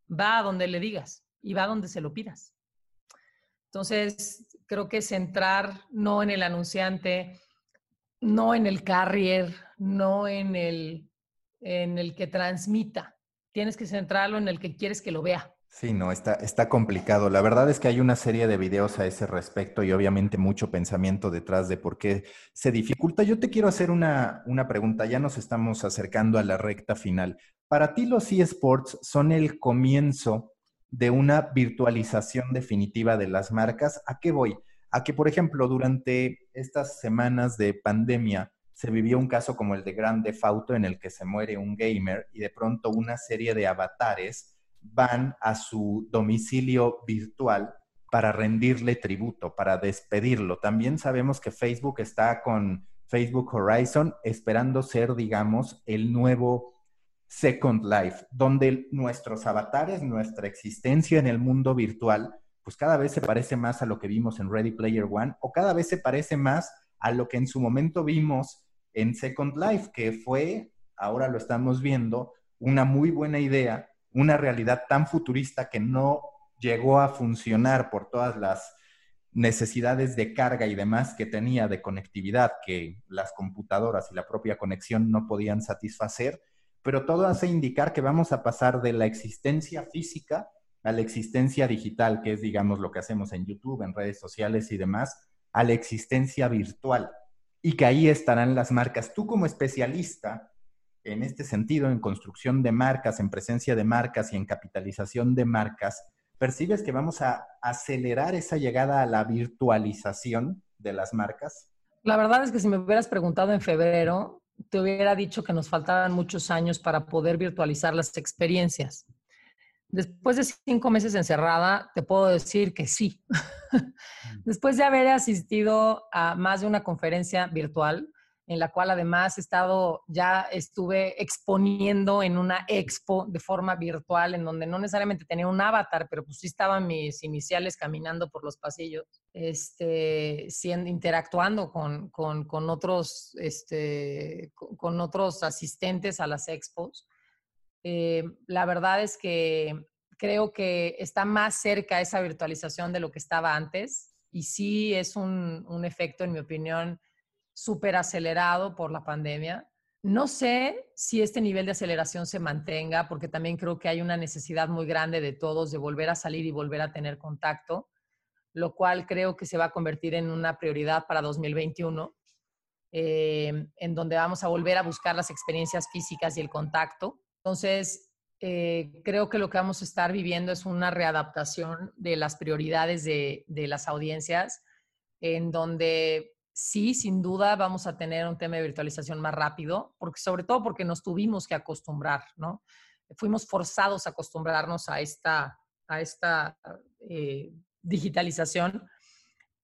va a donde le digas y va a donde se lo pidas. Entonces, creo que centrar no en el anunciante, no en el carrier, no en el, en el que transmita. Tienes que centrarlo en el que quieres que lo vea. Sí, no, está, está complicado. La verdad es que hay una serie de videos a ese respecto y obviamente mucho pensamiento detrás de por qué se dificulta. Yo te quiero hacer una, una pregunta, ya nos estamos acercando a la recta final. Para ti los eSports son el comienzo de una virtualización definitiva de las marcas. ¿A qué voy? A que, por ejemplo, durante estas semanas de pandemia se vivió un caso como el de Grande Fauto en el que se muere un gamer y de pronto una serie de avatares van a su domicilio virtual para rendirle tributo, para despedirlo. También sabemos que Facebook está con Facebook Horizon esperando ser, digamos, el nuevo Second Life, donde nuestros avatares, nuestra existencia en el mundo virtual, pues cada vez se parece más a lo que vimos en Ready Player One o cada vez se parece más a lo que en su momento vimos en Second Life, que fue, ahora lo estamos viendo, una muy buena idea, una realidad tan futurista que no llegó a funcionar por todas las necesidades de carga y demás que tenía de conectividad que las computadoras y la propia conexión no podían satisfacer pero todo hace indicar que vamos a pasar de la existencia física a la existencia digital, que es, digamos, lo que hacemos en YouTube, en redes sociales y demás, a la existencia virtual. Y que ahí estarán las marcas. Tú como especialista en este sentido, en construcción de marcas, en presencia de marcas y en capitalización de marcas, ¿percibes que vamos a acelerar esa llegada a la virtualización de las marcas? La verdad es que si me hubieras preguntado en febrero, te hubiera dicho que nos faltaban muchos años para poder virtualizar las experiencias. Después de cinco meses encerrada, te puedo decir que sí. *laughs* Después de haber asistido a más de una conferencia virtual, en la cual además he estado, ya estuve exponiendo en una expo de forma virtual, en donde no necesariamente tenía un avatar, pero pues sí estaban mis iniciales caminando por los pasillos, este, siendo, interactuando con, con, otros, este, con, otros asistentes a las expos. Eh, la verdad es que creo que está más cerca esa virtualización de lo que estaba antes y sí es un efecto, en mi opinión, súper acelerado por la pandemia. No sé si este nivel de aceleración se mantenga, porque también creo que hay una necesidad muy grande de todos de volver a salir y volver a tener contacto, lo cual creo que se va a convertir en una prioridad para 2021, eh, en donde vamos a volver a buscar las experiencias físicas y el contacto. Entonces, eh, creo que lo que vamos a estar viviendo es una readaptación de las prioridades de, de las audiencias, en donde sí, sin duda vamos a tener un tema de virtualización más rápido, porque sobre todo porque nos tuvimos que acostumbrar, ¿no? Fuimos forzados a acostumbrarnos a esta, a esta eh, digitalización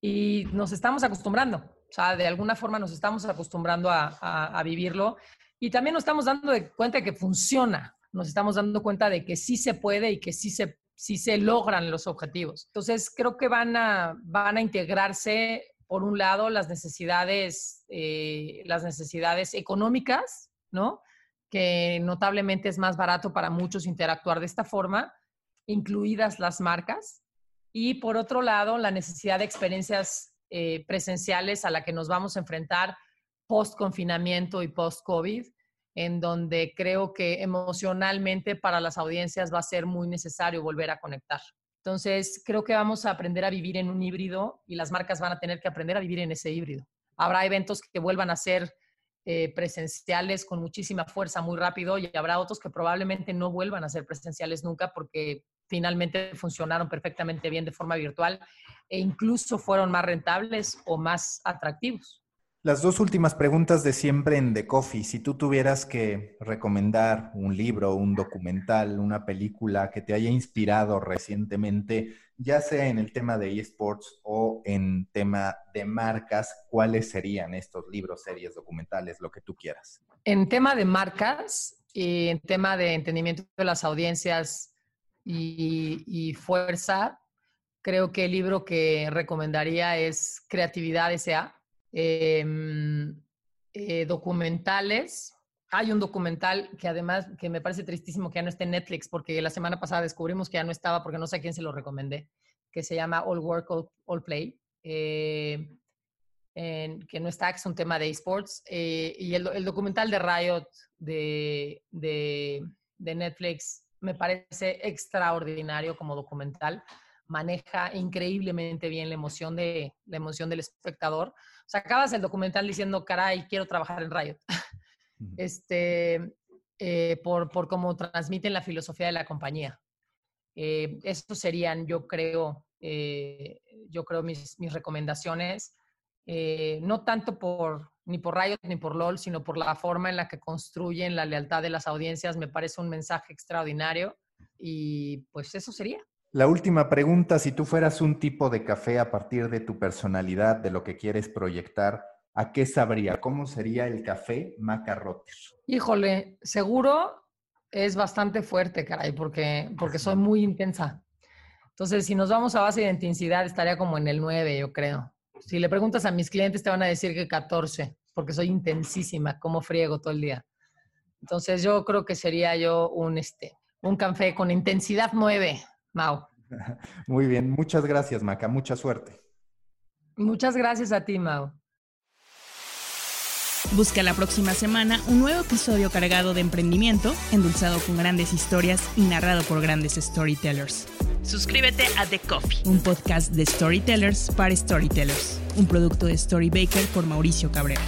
y nos estamos acostumbrando, o sea, de alguna forma nos estamos acostumbrando a, vivirlo y también nos estamos dando cuenta de que funciona, nos estamos dando cuenta de que sí se puede y que sí se, sí se logran los objetivos. Entonces, creo que van a, van a integrarse por un lado, las necesidades, eh, las necesidades económicas, ¿no? que notablemente es más barato para muchos interactuar de esta forma, incluidas las marcas. Y por otro lado, la necesidad de experiencias eh, presenciales a la que nos vamos a enfrentar post confinamiento y post COVID, en donde creo que emocionalmente para las audiencias va a ser muy necesario volver a conectar. Entonces, creo que vamos a aprender a vivir en un híbrido y las marcas van a tener que aprender a vivir en ese híbrido. Habrá eventos que vuelvan a ser eh, presenciales con muchísima fuerza muy rápido y habrá otros que probablemente no vuelvan a ser presenciales nunca porque finalmente funcionaron perfectamente bien de forma virtual e incluso fueron más rentables o más atractivos. Las dos últimas preguntas de siempre en The Coffee. Si tú tuvieras que recomendar un libro, un documental, una película que te haya inspirado recientemente, ya sea en el tema de esports o en tema de marcas, ¿cuáles serían estos libros, series, documentales, lo que tú quieras? En tema de marcas y en tema de entendimiento de las audiencias y, fuerza, creo que el libro que recomendaría es Creatividad S.A Em, eh, documentales. Hay un documental que además, que me parece tristísimo que ya no esté en Netflix, porque la semana pasada descubrimos que ya no estaba, porque no sé a quién se lo recomendé, que se llama All Work, All, Play, eh, que no está, que es un tema de esports. Eh, y el, documental de Riot de, de, de Netflix me parece extraordinario como documental maneja increíblemente bien la emoción, de, la emoción del espectador. O sea, acabas el documental diciendo, caray, quiero trabajar en Riot. este, eh, por, por, cómo transmiten la filosofía de la compañía. Eh, estos serían, yo creo, eh, yo creo mis, mis recomendaciones, eh, no tanto por ni por Riot ni por LOL, sino por la forma en la que construyen la lealtad de las audiencias. Me parece un mensaje extraordinario y pues eso sería. La última pregunta, si tú fueras un tipo de café a partir de tu personalidad, de lo que quieres proyectar, ¿a qué sabría? ¿Cómo sería el café Macarroter? Híjole, seguro es bastante fuerte, caray, porque, porque soy muy intensa. Entonces, si nos vamos a base de intensidad, estaría como en el 9, yo creo. Si le preguntas a mis clientes, te van a decir que 14, porque soy intensísima, como friego todo el día. Entonces, yo creo que sería yo un, este, un café con intensidad 9. Mau. *laughs* Muy bien, muchas gracias, Maca, mucha suerte. Muchas gracias a ti, Mau. Busca la próxima semana un nuevo episodio cargado de emprendimiento, endulzado con grandes historias y narrado por grandes storytellers. Suscríbete a The Coffee, un podcast de storytellers para storytellers, un producto de Storybaker por Mauricio Cabrera.